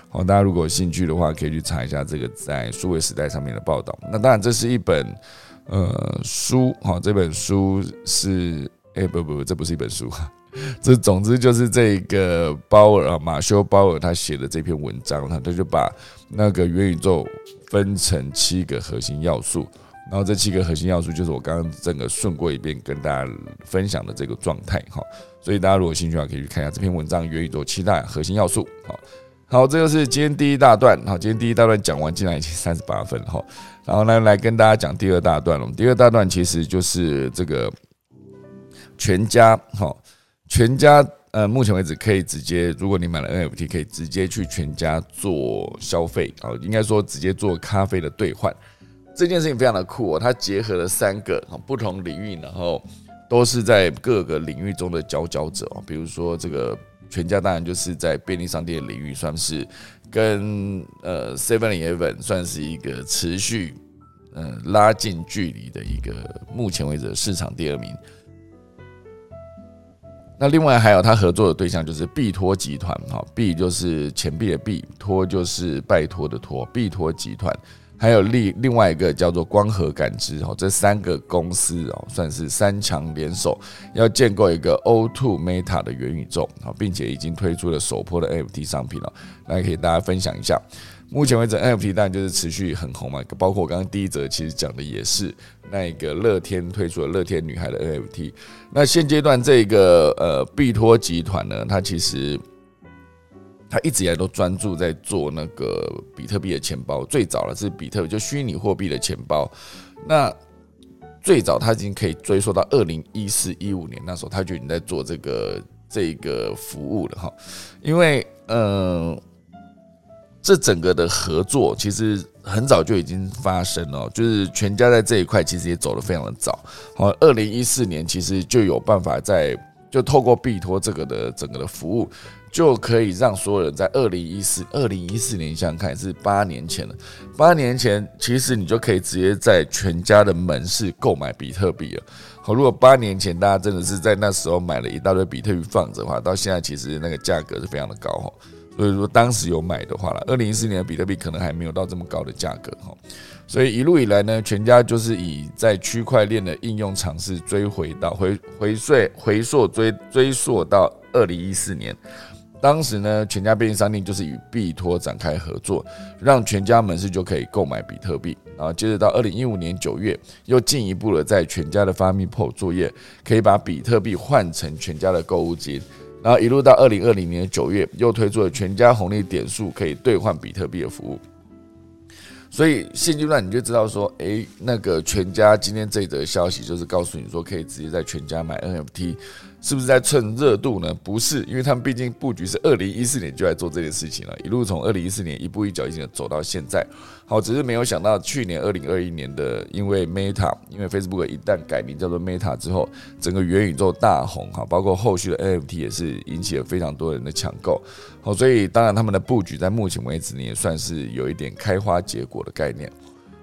Speaker 1: 好，大家如果有兴趣的话，可以去查一下这个在数位时代上面的报道。那当然，这是一本呃书，哈，这本书是哎不不不，这不是一本书，这总之就是这个鲍尔啊，马修鲍尔他写的这篇文章，他他就把那个元宇宙分成七个核心要素。然后这七个核心要素就是我刚刚整个顺过一遍跟大家分享的这个状态哈，所以大家如果兴趣的话，可以去看一下这篇文章《元宇宙七大核心要素》。好，好，这就是今天第一大段。好，今天第一大段讲完，竟然已经三十八分哈。然后呢，来跟大家讲第二大段了。第二大段其实就是这个全家哈，全家呃，目前为止可以直接，如果你买了 NFT，可以直接去全家做消费啊，应该说直接做咖啡的兑换。这件事情非常的酷哦，它结合了三个不同领域，然后都是在各个领域中的佼佼者哦。比如说这个全家，当然就是在便利商店领域算是跟呃 Seven Eleven 算是一个持续嗯拉近距离的一个目前为止市场第二名。那另外还有他合作的对象就是币托集团哈，币就是钱币的币，托就是拜托的托，币托集团。还有另另外一个叫做光合感知哦，这三个公司哦算是三强联手，要建构一个 O2 Meta 的元宇宙啊，并且已经推出了首波的 NFT 商品了，来可以大家分享一下。目前为止，NFT 当然就是持续很红嘛，包括我刚刚第一则其实讲的也是那一个乐天推出的乐天女孩的 NFT。那现阶段这个呃币托集团呢，它其实他一直以来都专注在做那个比特币的钱包，最早的是比特币就虚拟货币的钱包。那最早他已经可以追溯到二零一四一五年那时候，他就已经在做这个这个服务了哈，因为嗯。这整个的合作其实很早就已经发生了，就是全家在这一块其实也走得非常的早。好，二零一四年其实就有办法在就透过币托这个的整个的服务，就可以让所有人在二零一四二零一四年想想看是八年前了，八年前其实你就可以直接在全家的门市购买比特币了。好，如果八年前大家真的是在那时候买了一大堆比特币放着的话，到现在其实那个价格是非常的高哈。所以说当时有买的话了，二零一四年的比特币可能还没有到这么高的价格哈，所以一路以来呢，全家就是以在区块链的应用尝试追回到回回溯回溯追追溯到二零一四年，当时呢，全家便利商店就是与币托展开合作，让全家门市就可以购买比特币，然后接着到二零一五年九月，又进一步的在全家的发米 PO 作业，可以把比特币换成全家的购物金。然后一路到二零二零年九月，又推出了全家红利点数可以兑换比特币的服务。所以现阶段你就知道说，诶，那个全家今天这则消息就是告诉你说，可以直接在全家买 NFT。是不是在蹭热度呢？不是，因为他们毕竟布局是二零一四年就在做这件事情了，一路从二零一四年一步一脚印的走到现在。好，只是没有想到去年二零二一年的，因为 Meta，因为 Facebook 一旦改名叫做 Meta 之后，整个元宇宙大红哈，包括后续的 NFT 也是引起了非常多人的抢购。好，所以当然他们的布局在目前为止呢，也算是有一点开花结果的概念。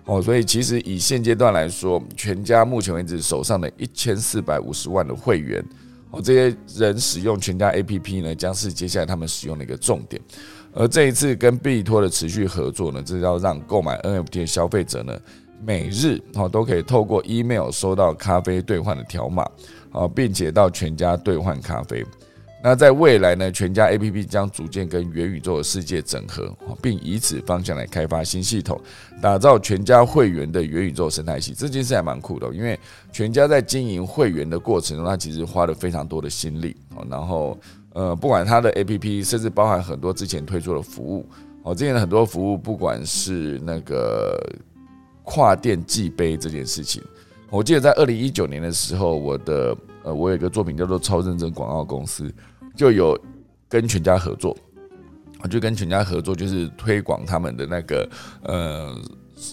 Speaker 1: 哦，所以其实以现阶段来说，全家目前为止手上的一千四百五十万的会员。哦，这些人使用全家 APP 呢，将是接下来他们使用的一个重点。而这一次跟币托的持续合作呢，这要让购买 NFT 的消费者呢，每日哦都可以透过 email 收到咖啡兑换的条码，啊，并且到全家兑换咖啡。那在未来呢，全家 A P P 将逐渐跟元宇宙的世界整合，并以此方向来开发新系统，打造全家会员的元宇宙生态系。这件事还蛮酷的，因为全家在经营会员的过程中，他其实花了非常多的心力。然后，呃，不管他的 A P P，甚至包含很多之前推出的服务，哦，之前的很多服务，不管是那个跨店寄杯这件事情，我记得在二零一九年的时候，我的呃，我有一个作品叫做《超认真广告公司》。就有跟全家合作，我就跟全家合作，就是推广他们的那个呃，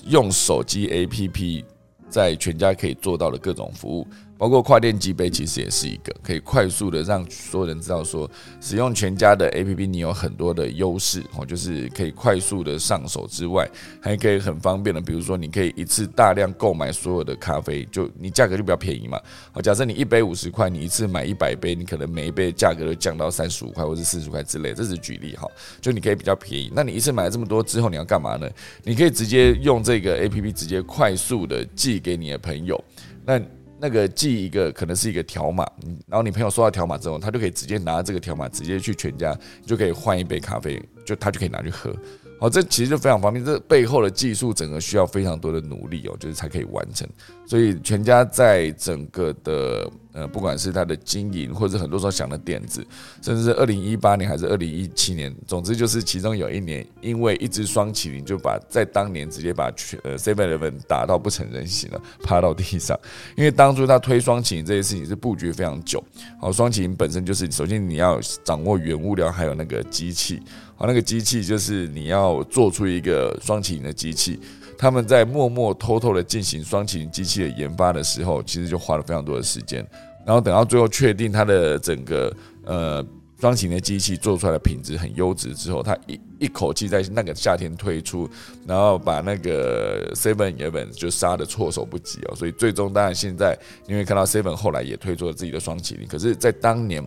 Speaker 1: 用手机 APP 在全家可以做到的各种服务。包括跨店机杯，其实也是一个可以快速的让所有人知道说，使用全家的 APP，你有很多的优势哦，就是可以快速的上手之外，还可以很方便的，比如说你可以一次大量购买所有的咖啡，就你价格就比较便宜嘛。好，假设你一杯五十块，你一次买一百杯，你可能每一杯价格都降到三十五块或者四十块之类，这是举例哈，就你可以比较便宜。那你一次买了这么多之后，你要干嘛呢？你可以直接用这个 APP 直接快速的寄给你的朋友，那。那个寄一个可能是一个条码，然后你朋友收到条码之后，他就可以直接拿这个条码直接去全家，就可以换一杯咖啡，就他就可以拿去喝。好，这其实就非常方便。这背后的技术整个需要非常多的努力哦，就是才可以完成。所以全家在整个的呃，不管是它的经营，或者很多时候想的点子，甚至是二零一八年还是二零一七年，总之就是其中有一年，因为一只双麒麟就把在当年直接把全呃 Seven Eleven 打到不成人形了，趴到地上。因为当初他推双麒麟这件事情是布局非常久。好，双麒麟本身就是首先你要掌握原物料，还有那个机器。好，那个机器就是你要做出一个双麒麟的机器。他们在默默偷偷的进行双麒麟机器的研发的时候，其实就花了非常多的时间。然后等到最后确定它的整个呃双麒麟的机器做出来的品质很优质之后，他一一口气在那个夏天推出，然后把那个 Seven Eleven 就杀的措手不及哦。所以最终当然现在你会看到 Seven 后来也推出了自己的双麒麟，可是，在当年。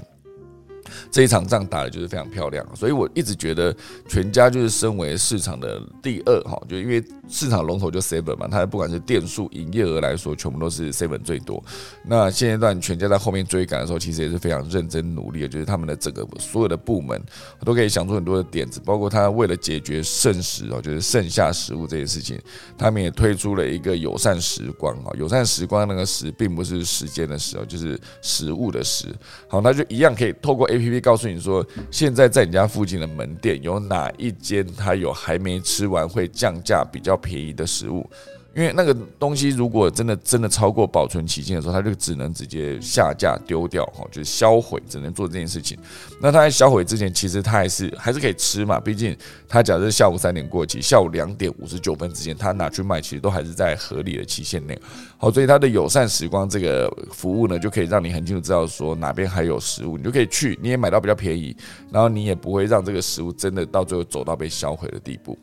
Speaker 1: 这一场仗打的就是非常漂亮，所以我一直觉得全家就是身为市场的第二哈，就因为市场龙头就 seven 嘛，它不管是店数、营业额来说，全部都是 seven 最多。那现阶段全家在后面追赶的时候，其实也是非常认真努力的，就是他们的整个所有的部门都可以想出很多的点子，包括他为了解决剩食哦，就是剩下食物这件事情，他们也推出了一个友善时光啊，友善时光那个时并不是时间的时哦，就是食物的时。好，那就一样可以透过 A P P。告诉你说，现在在你家附近的门店有哪一间，它有还没吃完会降价比较便宜的食物。因为那个东西如果真的真的超过保存期限的时候，它就只能直接下架丢掉哈，就是销毁，只能做这件事情。那它在销毁之前，其实它还是还是可以吃嘛，毕竟它假设下午三点过期，下午两点五十九分之前，它拿去卖，其实都还是在合理的期限内。好，所以它的友善时光这个服务呢，就可以让你很清楚知道说哪边还有食物，你就可以去，你也买到比较便宜，然后你也不会让这个食物真的到最后走到被销毁的地步。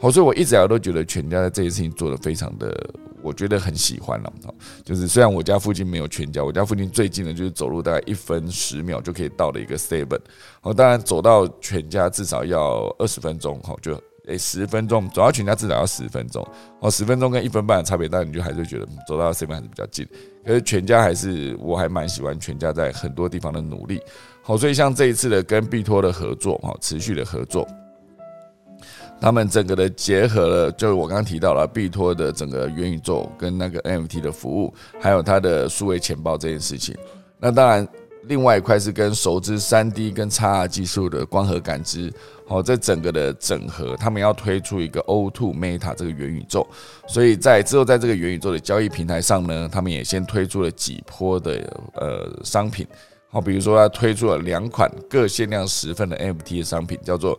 Speaker 1: 好，所以我一直以来都觉得全家在这件事情做的非常的，我觉得很喜欢了。好，就是虽然我家附近没有全家，我家附近最近的就是走路大概一分十秒就可以到的一个 seven。好，当然走到全家至少要二十分钟。好，就诶十分钟，走到全家至少要十分钟。哦，十分钟跟一分半的差别，但你就还是觉得走到 seven 还是比较近。可是全家还是我还蛮喜欢全家在很多地方的努力。好，所以像这一次的跟必托的合作，哈，持续的合作。他们整个的结合了，就是我刚刚提到了必托的整个元宇宙跟那个 NFT 的服务，还有它的数位钱包这件事情。那当然，另外一块是跟熟知三 D 跟 XR 技术的光合感知，好，这整个的整合，他们要推出一个 O2 Meta 这个元宇宙。所以在之后，在这个元宇宙的交易平台上呢，他们也先推出了几波的呃商品，好，比如说他推出了两款各限量十份的 NFT 的商品，叫做。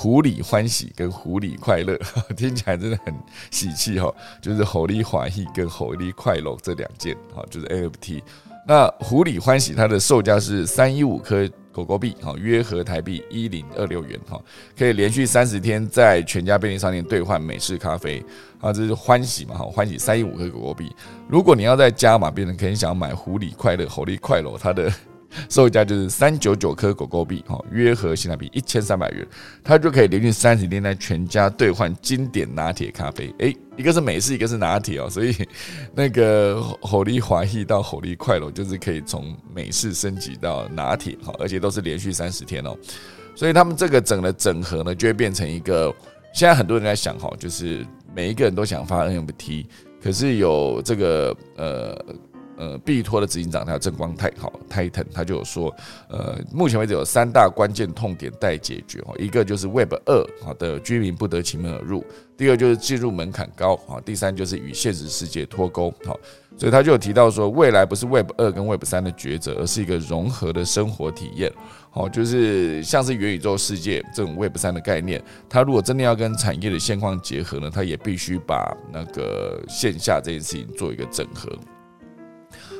Speaker 1: 狐狸欢喜跟狐狸快乐 听起来真的很喜气哈，就是狐狸欢喜跟狐狸快乐这两件哈，就是 NFT。那狐狸欢喜它的售价是三一五颗狗狗币哈，约合台币一零二六元哈，可以连续三十天在全家便利商店兑换美式咖啡啊，这是欢喜嘛哈，欢喜三一五颗狗狗币。如果你要在加码，变成可能想要买狐狸快乐、狐狸快乐，它的。售价就是三九九颗狗狗币，哈，约合性价比一千三百元，它就可以连续三十天在全家兑换经典拿铁咖啡。诶，一个是美式，一个是拿铁哦，所以那个火力华裔到火力快乐，就是可以从美式升级到拿铁，哈，而且都是连续三十天哦。所以他们这个整的整合呢，就会变成一个。现在很多人在想，哈，就是每一个人都想发 NFT，可是有这个呃。呃，必托的执行长他正光泰好，Titan 他就有说，呃，目前为止有三大关键痛点待解决哦，一个就是 Web 二好的居民不得其门而入，第二就是进入门槛高啊，第三就是与现实世界脱钩好，所以他就有提到说，未来不是 Web 二跟 Web 三的抉择，而是一个融合的生活体验，好，就是像是元宇宙世界这种 Web 三的概念，它如果真的要跟产业的现况结合呢，它也必须把那个线下这件事情做一个整合。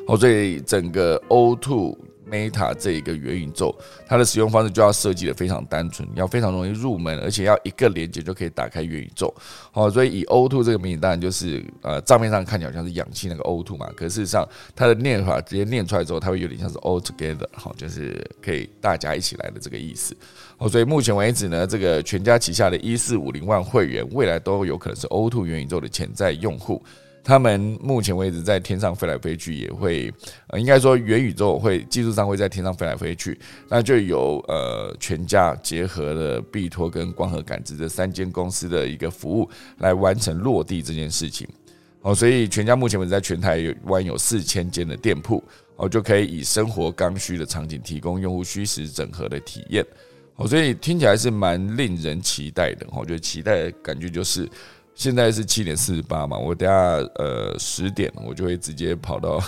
Speaker 1: 哦，所以整个 O2 Meta 这一个元宇宙，它的使用方式就要设计的非常单纯，要非常容易入门，而且要一个连接就可以打开元宇宙。好，所以以 O2 这个名字，当然就是呃账面上看起来好像是氧气那个 O2 嘛，可事实上它的念法直接念出来之后，它会有点像是 All Together，好，就是可以大家一起来的这个意思。哦，所以目前为止呢，这个全家旗下的一四五零万会员，未来都有可能是 O2 元宇宙的潜在用户。他们目前为止在天上飞来飞去，也会呃，应该说元宇宙会技术上会在天上飞来飞去，那就有呃全家结合了必托跟光合感知这三间公司的一个服务来完成落地这件事情。好，所以全家目前为止在全台湾有四千间的店铺，哦，就可以以生活刚需的场景提供用户虚实整合的体验。好，所以听起来是蛮令人期待的。我觉得期待的感觉就是。现在是七点四十八嘛，我等下呃十点我就会直接跑到。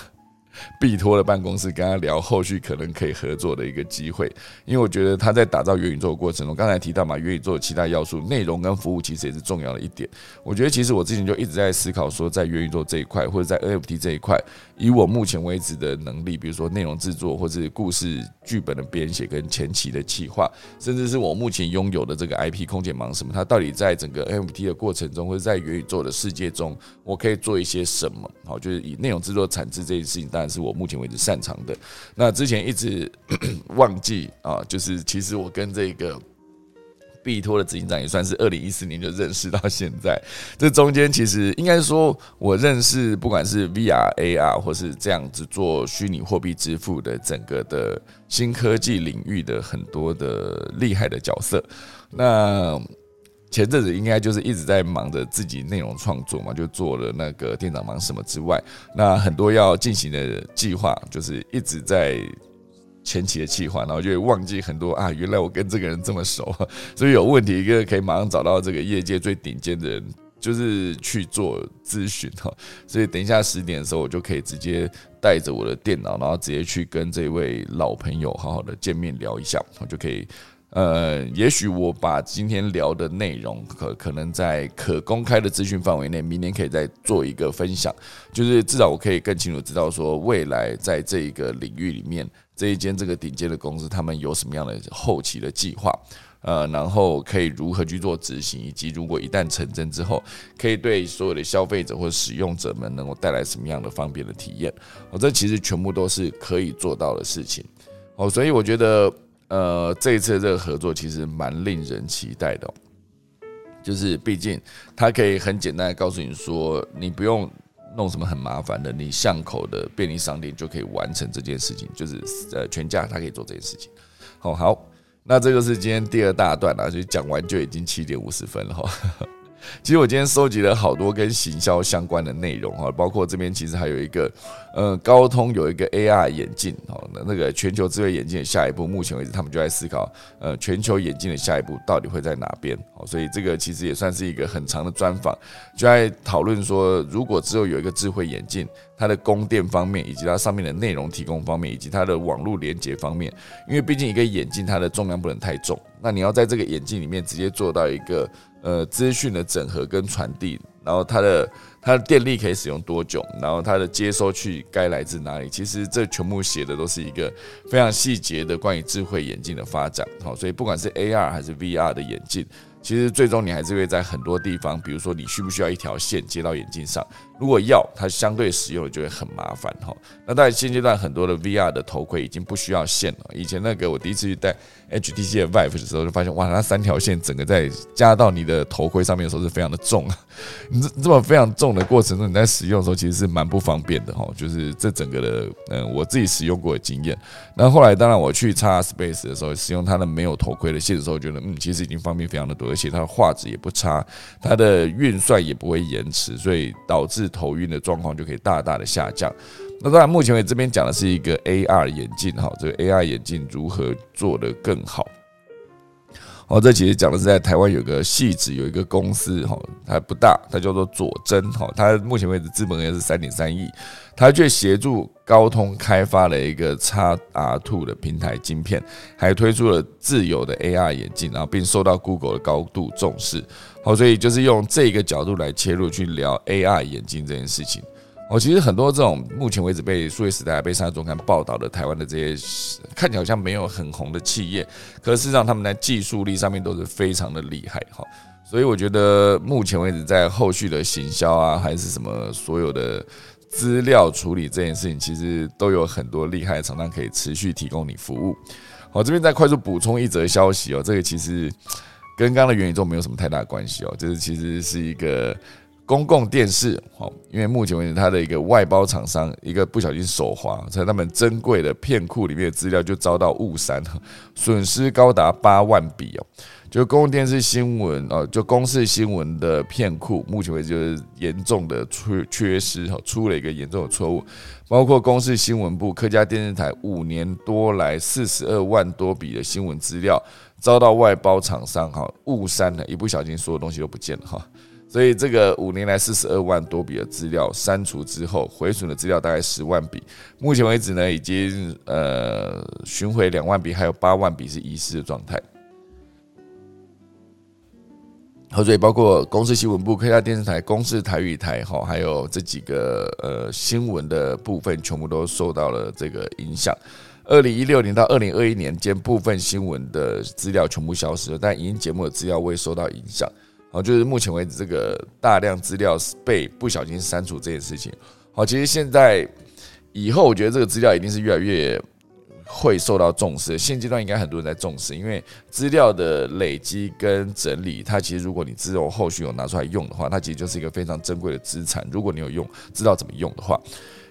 Speaker 1: 避托的办公室跟他聊后续可能可以合作的一个机会，因为我觉得他在打造元宇宙的过程中，刚才提到嘛，元宇宙的其他要素、内容跟服务其实也是重要的一点。我觉得其实我之前就一直在思考说，在元宇宙这一块或者在 NFT 这一块，以我目前为止的能力，比如说内容制作或者故事剧本的编写跟前期的企划，甚至是我目前拥有的这个 IP 空间忙什么，它到底在整个 NFT 的过程中，或者在元宇宙的世界中，我可以做一些什么？好，就是以内容制作产值这件事情，然是我目前为止擅长的。那之前一直 忘记啊，就是其实我跟这个。必托的执行长也算是二零一四年就认识到现在，这中间其实应该说，我认识不管是 VR、AR 或是这样子做虚拟货币支付的整个的新科技领域的很多的厉害的角色。那前阵子应该就是一直在忙着自己内容创作嘛，就做了那个店长忙什么之外，那很多要进行的计划就是一直在。前期的计划，然后就会忘记很多啊！原来我跟这个人这么熟，所以有问题一个可以马上找到这个业界最顶尖的人，就是去做咨询哈。所以等一下十点的时候，我就可以直接带着我的电脑，然后直接去跟这位老朋友好好的见面聊一下，我就可以呃，也许我把今天聊的内容可可能在可公开的资讯范围内，明年可以再做一个分享，就是至少我可以更清楚知道说未来在这一个领域里面。这一间这个顶尖的公司，他们有什么样的后期的计划？呃，然后可以如何去做执行，以及如果一旦成真之后，可以对所有的消费者或使用者们能够带来什么样的方便的体验？哦，这其实全部都是可以做到的事情。哦，所以我觉得，呃，这一次这个合作其实蛮令人期待的。就是毕竟他可以很简单的告诉你说，你不用。弄什么很麻烦的？你巷口的便利商店就可以完成这件事情，就是呃全家他可以做这件事情。好，好，那这个是今天第二大段了，就讲完就已经七点五十分了哈。其实我今天收集了好多跟行销相关的内容哈，包括这边其实还有一个，呃，高通有一个 AR 眼镜哦，那那个全球智慧眼镜的下一步，目前为止他们就在思考，呃，全球眼镜的下一步到底会在哪边？哦，所以这个其实也算是一个很长的专访，就在讨论说，如果只有有一个智慧眼镜，它的供电方面，以及它上面的内容提供方面，以及它的网络连接方面，因为毕竟一个眼镜它的重量不能太重，那你要在这个眼镜里面直接做到一个。呃，资讯的整合跟传递，然后它的它的电力可以使用多久，然后它的接收器该来自哪里？其实这全部写的都是一个非常细节的关于智慧眼镜的发展。好，所以不管是 AR 还是 VR 的眼镜。其实最终你还是会在很多地方，比如说你需不需要一条线接到眼镜上？如果要，它相对使用就会很麻烦哈。那在现阶段，很多的 VR 的头盔已经不需要线了。以前那个我第一次去戴 HTC 的 Vive 的时候，就发现哇，那三条线整个在加到你的头盔上面的时候是非常的重啊。你这这么非常重的过程中，你在使用的时候其实是蛮不方便的哈。就是这整个的，嗯，我自己使用过的经验。那后来当然我去叉 Space 的时候，使用它的没有头盔的线的时候，觉得嗯，其实已经方便非常的多。而且它的画质也不差，它的运算也不会延迟，所以导致头晕的状况就可以大大的下降。那当然，目前为止这边讲的是一个 AR 眼镜，哈，这个 AR 眼镜如何做得更好？哦，这其实讲的是在台湾有个戏子有一个公司，哈，它不大，它叫做佐真，哈，它目前为止资本额是三点三亿。他却协助高通开发了一个 x R Two 的平台晶片，还推出了自有的 AR 眼镜，然后并受到 Google 的高度重视。好，所以就是用这个角度来切入去聊 AR 眼镜这件事情。哦，其实很多这种目前为止被数位时代、被商业周刊报道的台湾的这些看起来好像没有很红的企业，可事实上他们在技术力上面都是非常的厉害。哈，所以我觉得目前为止在后续的行销啊，还是什么所有的。资料处理这件事情，其实都有很多厉害的厂商可以持续提供你服务。好，这边再快速补充一则消息哦，这个其实跟刚刚的元宇宙没有什么太大关系哦，这是其实是一个公共电视。好，因为目前为止，它的一个外包厂商一个不小心手滑，在他们珍贵的片库里面的资料就遭到误删，损失高达八万笔哦。就公共电视新闻啊，就公视新闻的片库，目前为止就是严重的缺缺失哈，出了一个严重的错误，包括公视新闻部、客家电视台五年多来四十二万多笔的新闻资料，遭到外包厂商哈误删了，一不小心所有东西都不见了哈，所以这个五年来四十二万多笔的资料删除之后，毁损的资料大概十万笔，目前为止呢，已经呃寻回两万笔，还有八万笔是遗失的状态。好，所以包括公司新闻部、客家电视台、公司台语台，哈，还有这几个呃新闻的部分，全部都受到了这个影响。二零一六年到二零二一年间，部分新闻的资料全部消失了，但影音节目的资料未受到影响。好，就是目前为止，这个大量资料是被不小心删除这件事情。好，其实现在以后我觉得这个资料一定是越来越会受到重视。现阶段应该很多人在重视，因为资料的累积跟整理，它其实如果你之后后续有拿出来用的话，它其实就是一个非常珍贵的资产。如果你有用，知道怎么用的话，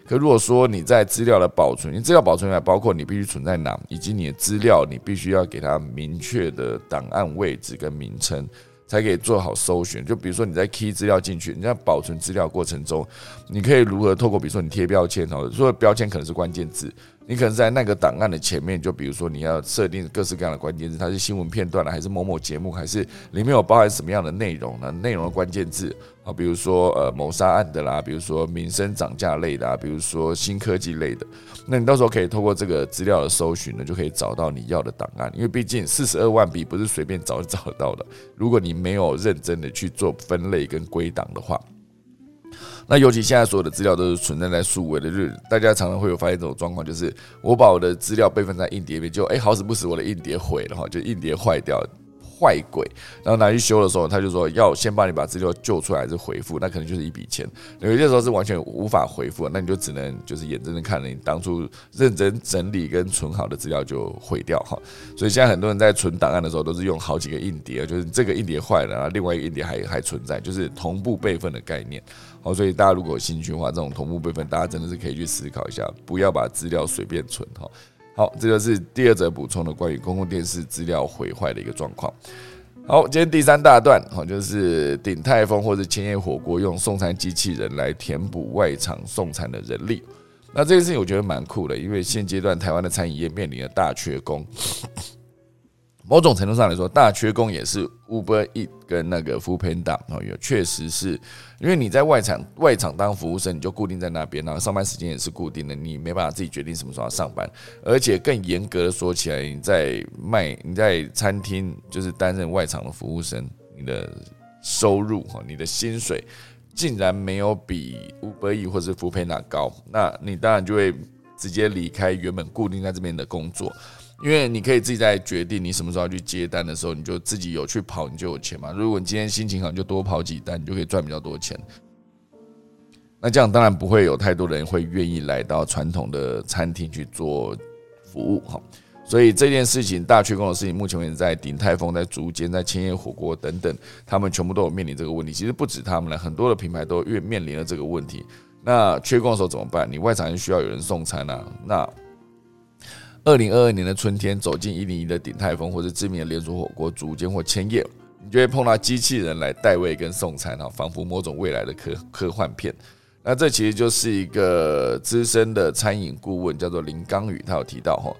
Speaker 1: 可如果说你在资料的保存，你资料保存还包括你必须存在哪，以及你的资料你必须要给它明确的档案位置跟名称。才可以做好搜寻。就比如说你在 key 资料进去，你在保存资料过程中，你可以如何透过比如说你贴标签哦，说标签可能是关键字，你可能在那个档案的前面，就比如说你要设定各式各样的关键字，它是新闻片段呢，还是某某节目，还是里面有包含什么样的内容呢？内容的关键字啊，比如说呃谋杀案的啦，比如说民生涨价类的啊，比如说新科技类的。那你到时候可以透过这个资料的搜寻呢，就可以找到你要的档案。因为毕竟四十二万笔不是随便找就找得到的。如果你没有认真的去做分类跟归档的话，那尤其现在所有的资料都是存在在数位的，日，大家常常会有发现这种状况，就是我把我的资料备份在硬碟里面，就哎好死不死我的硬碟毁了哈，就硬碟坏掉。坏鬼，然后拿去修的时候，他就说要先帮你把资料救出来，还是回复，那可能就是一笔钱。有些时候是完全无法回复，那你就只能就是眼睁睁看着你当初认真整理跟存好的资料就毁掉哈。所以现在很多人在存档案的时候，都是用好几个硬碟，就是这个硬碟坏了，然后另外一个硬碟还还存在，就是同步备份的概念。好，所以大家如果有兴趣的话，这种同步备份，大家真的是可以去思考一下，不要把资料随便存哈。好，这就是第二则补充的关于公共电视资料毁坏的一个状况。好，今天第三大段，好，就是鼎泰丰或者千叶火锅用送餐机器人来填补外场送餐的人力。那这件事情我觉得蛮酷的，因为现阶段台湾的餐饮业面临了大缺工。某种程度上来说，大缺工也是 Uber E 跟那个 f o o Panda 哦，也确实是因为你在外场外场当服务生，你就固定在那边，然后上班时间也是固定的，你没办法自己决定什么时候要上班，而且更严格的说起来，你在卖你在餐厅就是担任外场的服务生，你的收入哈，你的薪水竟然没有比 Uber E 或者 f o o Panda 高，那你当然就会直接离开原本固定在这边的工作。因为你可以自己在决定你什么时候要去接单的时候，你就自己有去跑，你就有钱嘛。如果你今天心情好，你就多跑几单，你就可以赚比较多钱。那这样当然不会有太多人会愿意来到传统的餐厅去做服务哈。所以这件事情大缺工的事情，目前为止在鼎泰丰、在竹间、在千叶火锅等等，他们全部都有面临这个问题。其实不止他们了，很多的品牌都越面临了这个问题。那缺工的时候怎么办？你外场需要有人送餐啊，那。二零二二年的春天，走进一零一的鼎泰丰或者知名的连锁火锅竹间或千叶，你就会碰到机器人来代位跟送餐哈，仿佛某种未来的科科幻片。那这其实就是一个资深的餐饮顾问，叫做林刚宇，他有提到哈，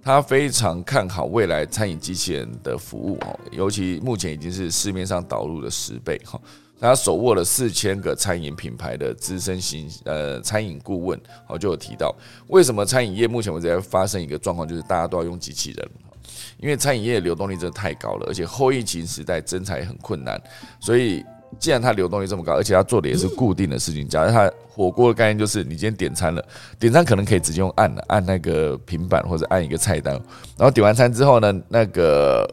Speaker 1: 他非常看好未来餐饮机器人的服务哈，尤其目前已经是市面上导入的十倍哈。他手握了四千个餐饮品牌的资深型呃餐饮顾问，好就有提到，为什么餐饮业目前为止在发生一个状况，就是大家都要用机器人，因为餐饮业的流动率真的太高了，而且后疫情时代增材很困难，所以既然它流动率这么高，而且它做的也是固定的事情，假如它火锅的概念就是你今天点餐了，点餐可能可以直接用按按那个平板或者按一个菜单，然后点完餐之后呢，那个。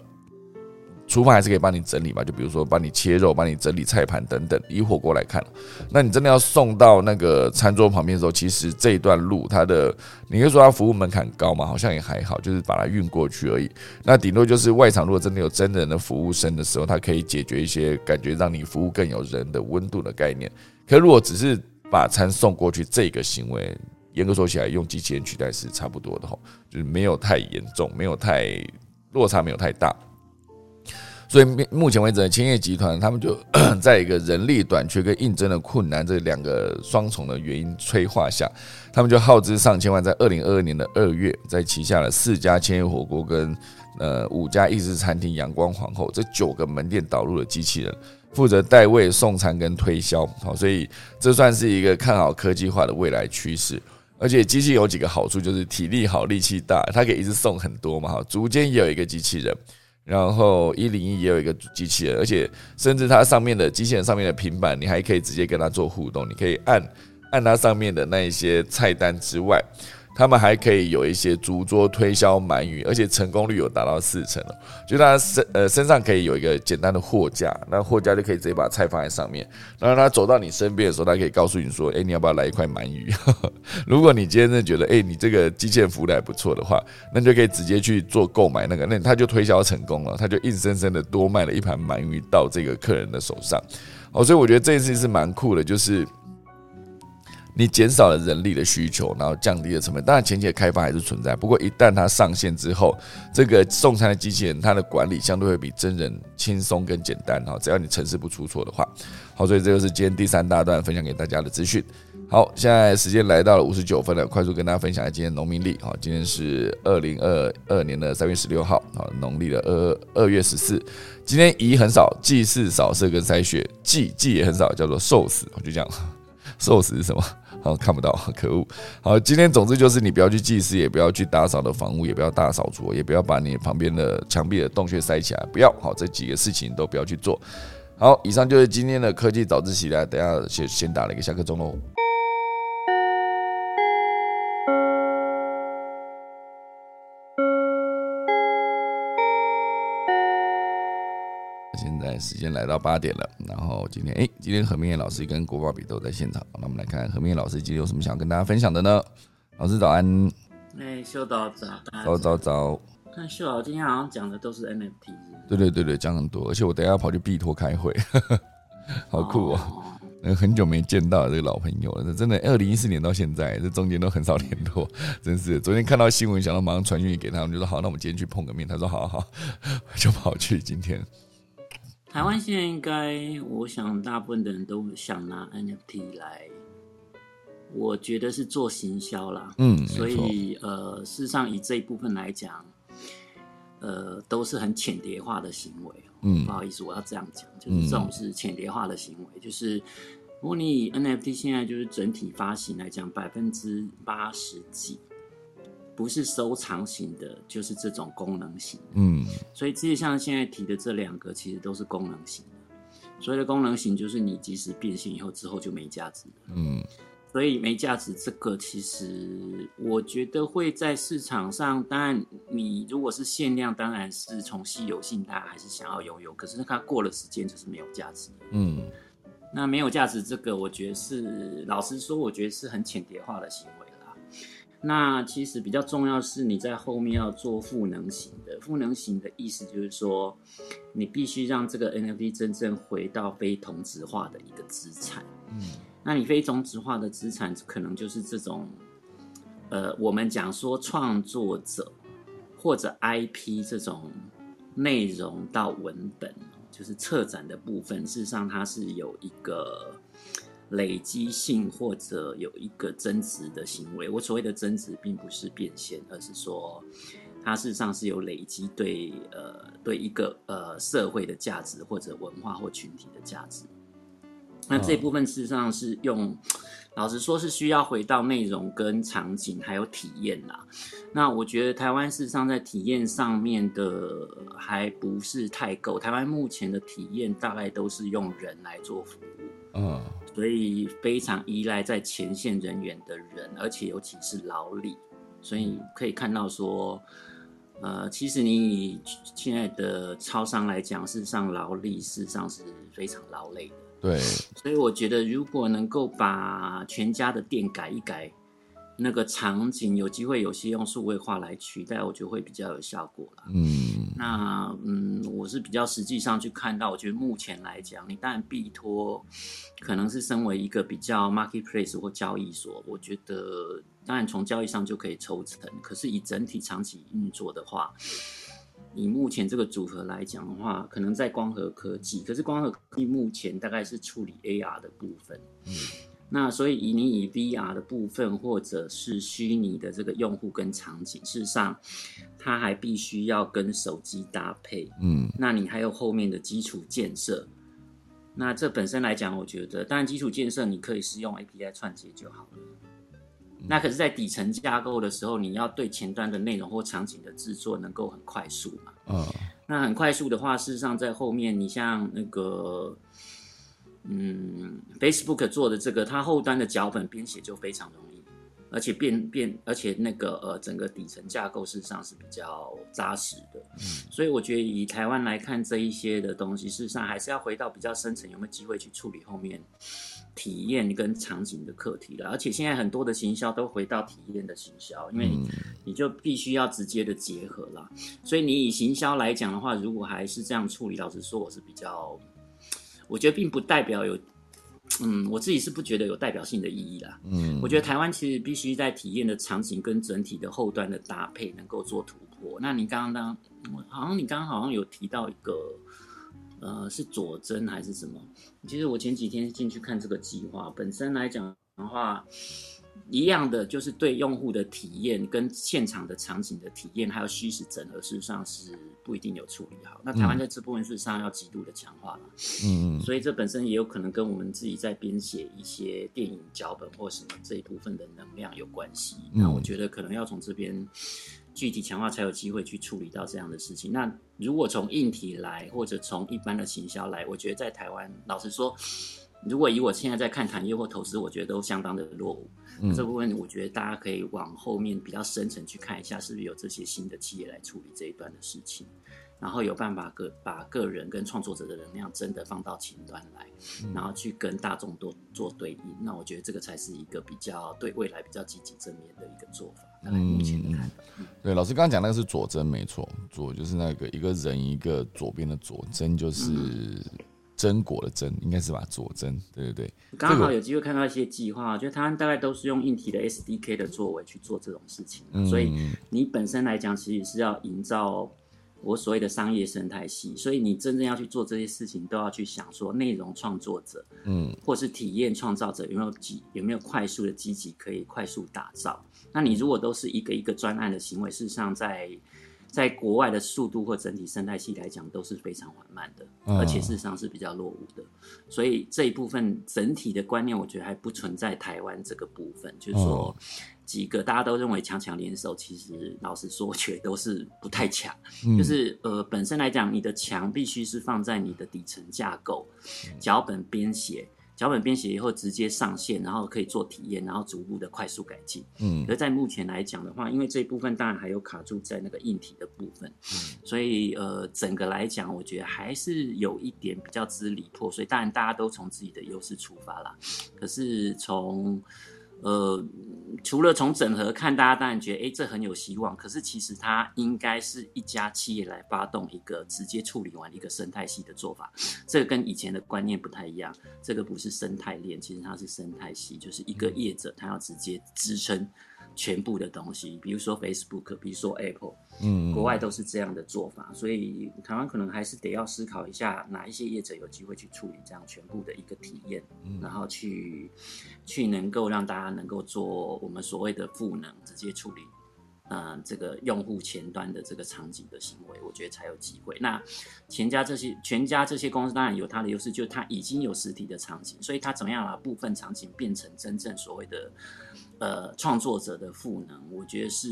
Speaker 1: 厨房还是可以帮你整理嘛，就比如说帮你切肉、帮你整理菜盘等等。以火锅来看，那你真的要送到那个餐桌旁边的时候，其实这一段路它的，你可以说它服务门槛高嘛，好像也还好，就是把它运过去而已。那顶多就是外场如果真的有真人的服务生的时候，它可以解决一些感觉让你服务更有人的温度的概念。可如果只是把餐送过去这个行为，严格说起来，用机器人取代是差不多的哈，就是没有太严重，没有太落差，没有太大。所以目前为止，千叶集团他们就 在一个人力短缺跟应征的困难这两个双重的原因催化下，他们就耗资上千万，在二零二二年的二月，在旗下的四家千叶火锅跟呃五家意式餐厅阳光皇后这九个门店导入了机器人，负责代位送餐跟推销。好，所以这算是一个看好科技化的未来趋势。而且机器有几个好处，就是体力好、力气大，它可以一直送很多嘛。哈，竹间也有一个机器人。然后一零一也有一个机器人，而且甚至它上面的机器人上面的平板，你还可以直接跟它做互动。你可以按按它上面的那一些菜单之外，他们还可以有一些主桌推销鳗鱼，而且成功率有达到四成了。就他身呃身上可以有一个简单的货架，那货架就可以直接把菜放在上面。然后他走到你身边的时候，他可以告诉你说：“哎，你要不要来一块鳗鱼？” 如果你今天真的觉得哎，你这个机器人服务还不错的话，那就可以直接去做购买那个，那他就推销成功了，他就硬生生的多卖了一盘鳗鱼到这个客人的手上。哦，所以我觉得这件事情是蛮酷的，就是。你减少了人力的需求，然后降低了成本。当然前期的开发还是存在，不过一旦它上线之后，这个送餐的机器人它的管理相对会比真人轻松跟简单哈。只要你程式不出错的话，好，所以这就是今天第三大段分享给大家的资讯。好，现在时间来到了五十九分了，快速跟大家分享一下今天农民历。好，今天是二零二二年的三月十六号，好，农历的二二月十四。今天宜很少，祭祀扫射跟筛选，祭祭也很少，叫做寿死。我就这样，寿死是什么？好看不到，可恶！好，今天总之就是你不要去祭祀，也不要去打扫的房屋，也不要大扫除，也不要把你旁边的墙壁的洞穴塞起来，不要。好，这几个事情都不要去做。好，以上就是今天的科技早自习了，等下先先打了一个下课钟喽。时间来到八点了，然后今天哎，今天何明燕老师跟国宝比都在现场，那我们来看何明燕老师今天有什么想跟大家分享的呢？老师早安，
Speaker 2: 哎，秀导早，
Speaker 1: 早早早，
Speaker 2: 看秀导今天好像讲的都是 NFT，
Speaker 1: 对对对对，讲很多，而且我等下跑去 B 托开会，好酷哦，很久没见到这个老朋友了，这真的二零一四年到现在，这中间都很少联络，真是昨天看到新闻，想到马上传讯息给他们，就说好，那我们今天去碰个面，他说好好，就跑去今天。
Speaker 2: 台湾现在应该，我想大部分的人都想拿 NFT 来，我觉得是做行销啦。嗯，所以呃，事实上以这一部分来讲，呃，都是很浅叠化的行为。嗯，不好意思，我要这样讲，就是这种是浅叠化的行为。就是如果你以 NFT 现在就是整体发行来讲，百分之八十几。不是收藏型的，就是这种功能型。嗯，所以其实像现在提的这两个，其实都是功能型的。所谓的功能型，就是你即使变现以后，之后就没价值。嗯，所以没价值这个，其实我觉得会在市场上。当然，你如果是限量，当然是从稀有性，大家还是想要拥有。可是它过了时间，就是没有价值。嗯，那没有价值这个，我觉得是老实说，我觉得是很浅碟化的行为。那其实比较重要是，你在后面要做赋能型的。赋能型的意思就是说，你必须让这个 NFT 真正回到非同质化的一个资产。嗯，那你非同质化的资产，可能就是这种，呃，我们讲说创作者或者 IP 这种内容到文本，就是策展的部分，事实上它是有一个。累积性或者有一个增值的行为，我所谓的增值并不是变现，而是说它事实上是有累积对呃对一个呃社会的价值或者文化或群体的价值。那这部分事实上是用，老实说是需要回到内容跟场景还有体验啦。那我觉得台湾事实上在体验上面的还不是太够，台湾目前的体验大概都是用人来做服务。嗯。所以非常依赖在前线人员的人，而且尤其是劳力，所以可以看到说，呃，其实你以现在的超商来讲，事实上劳力事实上是非常劳累的。
Speaker 1: 对，
Speaker 2: 所以我觉得如果能够把全家的店改一改。那个场景有机会有些用数位化来取代，我觉得会比较有效果了。嗯，那嗯，我是比较实际上去看到，我觉得目前来讲，你当然必托可能是身为一个比较 marketplace 或交易所，我觉得当然从交易上就可以抽成。可是以整体长期运作的话，以目前这个组合来讲的话，可能在光合科技，可是光合科技目前大概是处理 AR 的部分。嗯。那所以以你以 VR 的部分，或者是虚拟的这个用户跟场景，事实上，它还必须要跟手机搭配。嗯，那你还有后面的基础建设。那这本身来讲，我觉得当然基础建设你可以是用 API 串接就好了。那可是，在底层架构的时候，你要对前端的内容或场景的制作能够很快速嘛？嗯，那很快速的话，事实上在后面，你像那个。嗯，Facebook 做的这个，它后端的脚本编写就非常容易，而且变变，而且那个呃，整个底层架构事实上是比较扎实的。嗯，所以我觉得以台湾来看这一些的东西，事实上还是要回到比较深层，有没有机会去处理后面体验跟场景的课题了。而且现在很多的行销都回到体验的行销，因为你就必须要直接的结合了。所以你以行销来讲的话，如果还是这样处理，老实说，我是比较，我觉得并不代表有。嗯，我自己是不觉得有代表性的意义啦。嗯，我觉得台湾其实必须在体验的场景跟整体的后端的搭配能够做突破。那你刚刚当，好像你刚刚好像有提到一个，呃，是佐真还是什么？其实我前几天进去看这个计划本身来讲的话。一样的，就是对用户的体验跟现场的场景的体验，还有虚实整合，事实上是不一定有处理好。那台湾在这部分事实上要极度的强化了，嗯，所以这本身也有可能跟我们自己在编写一些电影脚本或什么这一部分的能量有关系。那我觉得可能要从这边具体强化，才有机会去处理到这样的事情。那如果从硬体来，或者从一般的行销来，我觉得在台湾，老实说。如果以我现在在看产业或投资，我觉得都相当的落伍。这部分我觉得大家可以往后面比较深层去看一下，是不是有这些新的企业来处理这一段的事情，然后有办法个把个人跟创作者的能量真的放到前端来，然后去跟大众多做对应。那我觉得这个才是一个比较对未来比较积极正面的一个做法。嗯嗯嗯，
Speaker 1: 对，老师刚刚讲那个是左真没错，左就是那个一个人一个左边的左真就是。真果的真应该是吧？佐真，对对对。
Speaker 2: 刚好有机会看到一些计划，我觉得台湾大概都是用硬体的 SDK 的作为去做这种事情，所以你本身来讲，其实是要营造我所谓的商业生态系。所以你真正要去做这些事情，都要去想说内容创作者，嗯，或是体验创造者有没有积有没有快速的积极可以快速打造。那你如果都是一个一个专案的行为，事实上在在国外的速度或整体生态系来讲都是非常缓慢的，而且事实上是比较落伍的，所以这一部分整体的观念，我觉得还不存在台湾这个部分，就是说几个大家都认为强强联手，其实老实说，我觉得都是不太强。就是呃，本身来讲，你的强必须是放在你的底层架构、脚本编写。脚本编写以后直接上线，然后可以做体验，然后逐步的快速改进。嗯，而在目前来讲的话，因为这一部分当然还有卡住在那个硬体的部分，嗯，所以呃，整个来讲，我觉得还是有一点比较支离破碎。当然，大家都从自己的优势出发啦，可是从。呃，除了从整合看，大家当然觉得，哎，这很有希望。可是其实它应该是一家企业来发动一个直接处理完一个生态系的做法，这个跟以前的观念不太一样。这个不是生态链，其实它是生态系，就是一个业者他要直接支撑。全部的东西，比如说 Facebook，比如说 Apple，嗯，国外都是这样的做法，所以台湾可能还是得要思考一下，哪一些业者有机会去处理这样全部的一个体验，嗯然后去去能够让大家能够做我们所谓的赋能，直接处理，嗯，这个用户前端的这个场景的行为，我觉得才有机会。那全家这些全家这些公司当然有它的优势，就是它已经有实体的场景，所以它怎么样把部分场景变成真正所谓的。呃，创作者的赋能，我觉得是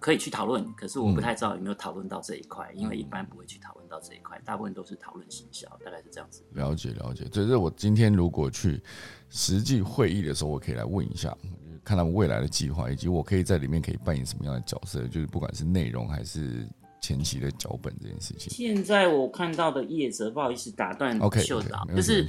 Speaker 2: 可以去讨论，可是我不太知道有没有讨论到这一块，因为一般不会去讨论到这一块，大部分都是讨论行销，大概是这样子。
Speaker 1: 了解了解，这是我今天如果去实际会议的时候，我可以来问一下，看他们未来的计划，以及我可以在里面可以扮演什么样的角色，就是不管是内容还是前期的脚本这件事情。
Speaker 2: 现在我看到的叶泽，不好意思打断
Speaker 1: ，OK，
Speaker 2: 秀导，就是。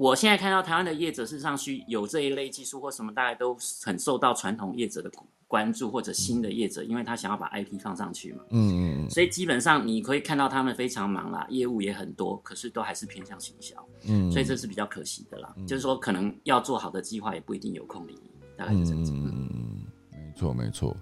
Speaker 2: 我现在看到台湾的业者，事实上需有这一类技术或什么，大概都很受到传统业者的关注，或者新的业者，因为他想要把 IP 放上去嘛。嗯嗯嗯。所以基本上你可以看到他们非常忙啦，业务也很多，可是都还是偏向行销。嗯。所以这是比较可惜的啦，就是说可能要做好的计划，也不一定有空理，大概是这样子。嗯嗯
Speaker 1: 嗯，没错没错。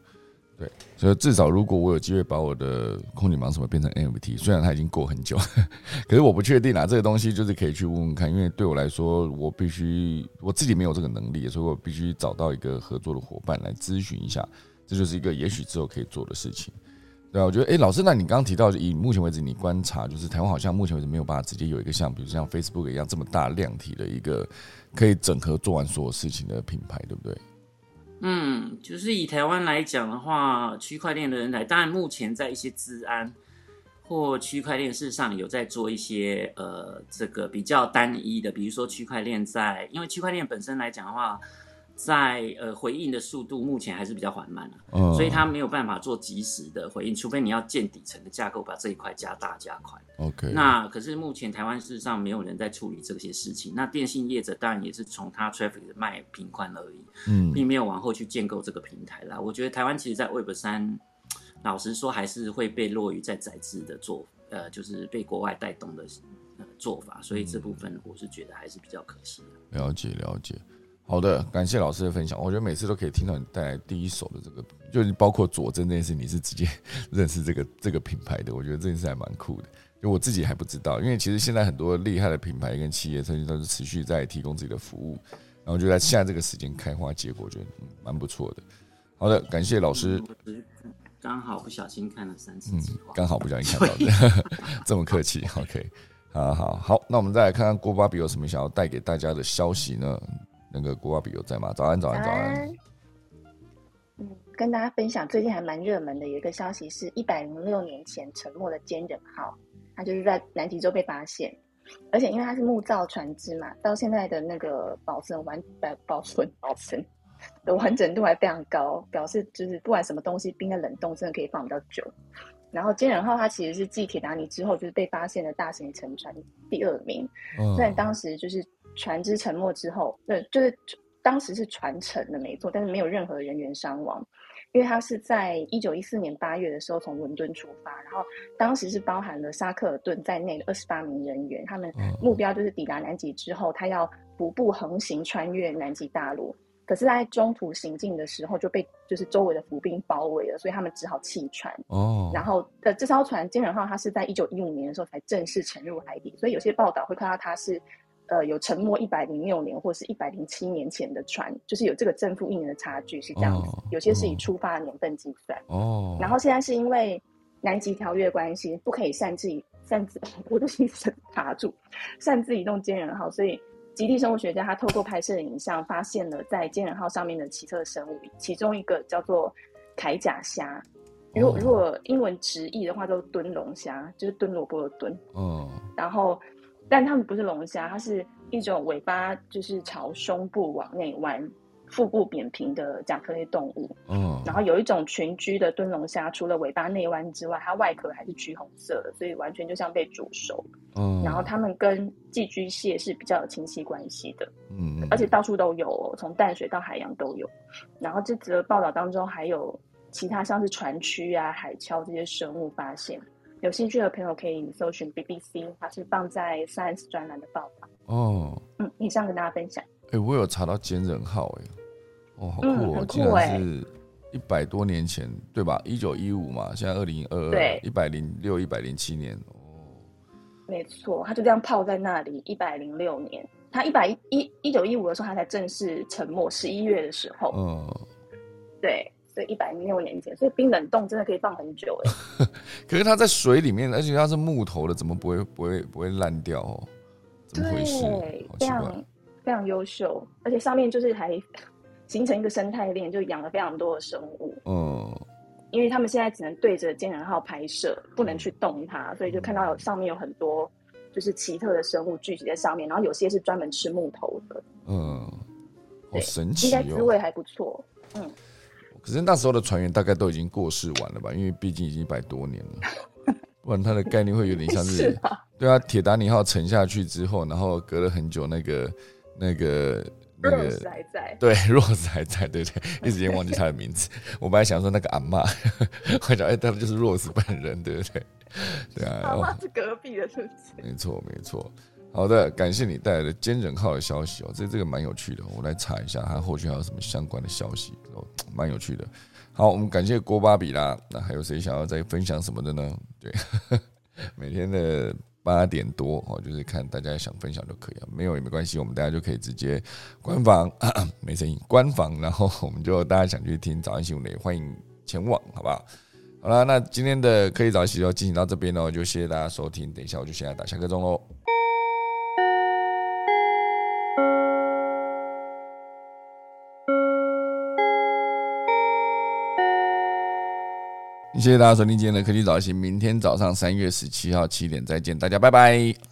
Speaker 1: 对，所以至少如果我有机会把我的空警忙什么变成 NFT，虽然它已经过很久，可是我不确定啊。这个东西就是可以去问问看，因为对我来说，我必须我自己没有这个能力，所以我必须找到一个合作的伙伴来咨询一下。这就是一个也许之后可以做的事情。对啊，我觉得，哎，老师，那你刚刚提到，以目前为止你观察，就是台湾好像目前为止没有办法直接有一个像，比如像 Facebook 一样这么大量体的一个可以整合做完所有事情的品牌，对不对？
Speaker 2: 嗯，就是以台湾来讲的话，区块链的人才，当然目前在一些治安或区块链事上有在做一些呃，这个比较单一的，比如说区块链在，因为区块链本身来讲的话，在呃回应的速度目前还是比较缓慢啊，所以它没有办法做及时的回应，除非你要建底层的架构，把这一块加大加快。
Speaker 1: OK，
Speaker 2: 那可是目前台湾事实上没有人在处理这些事情。那电信业者当然也是从它 traffic 卖频宽而已，嗯，并没有往后去建构这个平台啦。我觉得台湾其实，在 Web 三，老实说还是会被落于在载制的做，呃，就是被国外带动的呃做法，所以这部分我是觉得还是比较可惜
Speaker 1: 的。了解了解。好的，感谢老师的分享。我觉得每次都可以听到你带来第一手的这个，就是包括佐证这件事，你是直接认识这个 这个品牌的。我觉得这件事还蛮酷的，就我自己还不知道。因为其实现在很多厉害的品牌跟企业，曾经都是持续在提供自己的服务，然后就在现在这个时间开花结果，我觉得蛮不错的。好的，感谢老师。
Speaker 2: 刚好不小心看了三次，嗯，
Speaker 1: 刚好不小心看到的，这么客气。OK，好好好，那我们再来看看郭巴比有什么想要带给大家的消息呢？那个国瓦比有在吗？早安，早安，早安。
Speaker 3: 嗯，跟大家分享最近还蛮热门的，有一个消息是一百零六年前沉没的坚忍号，它就是在南极洲被发现，而且因为它是木造船只嘛，到现在的那个保存完保保存保存的完整度还非常高，表示就是不管什么东西冰在冷冻，真的可以放比较久。然后坚忍号它其实是继铁达尼之后就是被发现的大型沉船第二名，虽然当时就是。船只沉没之后，呃，就是当时是船沉的没错，但是没有任何人员伤亡，因为它是在一九一四年八月的时候从伦敦出发，然后当时是包含了沙克尔顿在内的二十八名人员，他们目标就是抵达南极之后，他要徒步横行穿越南极大陆，可是，在中途行进的时候就被就是周围的浮冰包围了，所以他们只好弃船。哦，然后的这艘船坚忍号，它是在一九一五年的时候才正式沉入海底，所以有些报道会看到它是。呃，有沉没一百零六年或是一百零七年前的船，就是有这个正负一年的差距是这样子。有些是以出发的年份计算。哦。然后现在是因为南极条约关系，不可以擅自擅自，我的心神卡住，擅自移动坚人号，所以极地生物学家他透过拍摄的影像，发现了在坚人号上面的奇特生物，其中一个叫做铠甲虾。如果如果英文直译的话，就蹲龙虾，就是蹲萝卜的蹲。嗯。然后。但它们不是龙虾，它是一种尾巴就是朝胸部往内弯、腹部扁平的甲壳类动物。嗯，然后有一种群居的蹲龙虾，除了尾巴内弯之外，它外壳还是橘红色的，所以完全就像被煮熟。嗯，然后它们跟寄居蟹是比较有亲戚关系的。嗯，而且到处都有，从淡水到海洋都有。然后这则报道当中还有其他像是船蛆啊、海鞘这些生物发现。有兴趣的朋友可以搜寻 BBC，它是放在 Science 专栏的报道。哦，嗯，以上跟大家分享。
Speaker 1: 哎，我有查到坚忍号，哎，哦，好酷哦，竟然是一百多年前，对吧？一九一五嘛，现在二零二二，一百零六、一百零七年。哦，
Speaker 3: 没错，他就这样泡在那里一百零六年。他一百一一九一五的时候，他才正式沉没，十一月的时候。嗯，对。一百零六年前，所以冰冷冻真的可以放很久哎。
Speaker 1: 可是它在水里面，而且它是木头的，怎么不会不会不会烂掉？哦？怎么回事？
Speaker 3: 非常非常优秀，而且上面就是还形成一个生态链，就养了非常多的生物。嗯，因为他们现在只能对着坚人号拍摄，不能去动它，所以就看到上面有很多就是奇特的生物聚集在上面，然后有些是专门吃木头的。嗯，
Speaker 1: 好神奇，应
Speaker 3: 该滋味还不错。嗯。
Speaker 1: 可是那时候的船员大概都已经过世完了吧？因为毕竟已经一百多年了，不然它的概念会有点像是，对啊，铁达尼号沉下去之后，然后隔了很久，那个那个那个
Speaker 3: 还在，
Speaker 1: 对，Rose 还在，对对，一时间忘记他的名字。我本来想说那个阿妈，我讲哎，他就是 Rose 本人，对不对？
Speaker 3: 对啊，阿妈是隔壁的，是不是？
Speaker 1: 没错，没错。好的，感谢你带来的坚忍号的消息哦，这这个蛮有趣的，我来查一下，它后续还有什么相关的消息哦，蛮有趣的。好，我们感谢郭芭比啦，那还有谁想要再分享什么的呢？对，每天的八点多哦，就是看大家想分享就可以了，没有也没关系，我们大家就可以直接官方 没声音，官方，然后我们就大家想去听早安新闻的，欢迎前往，好不好？好了，那今天的科技早起就进行到这边喽，就谢谢大家收听，等一下我就现在打下个钟喽。谢谢大家收听今天的科技早起，明天早上三月十七号七点再见，大家拜拜。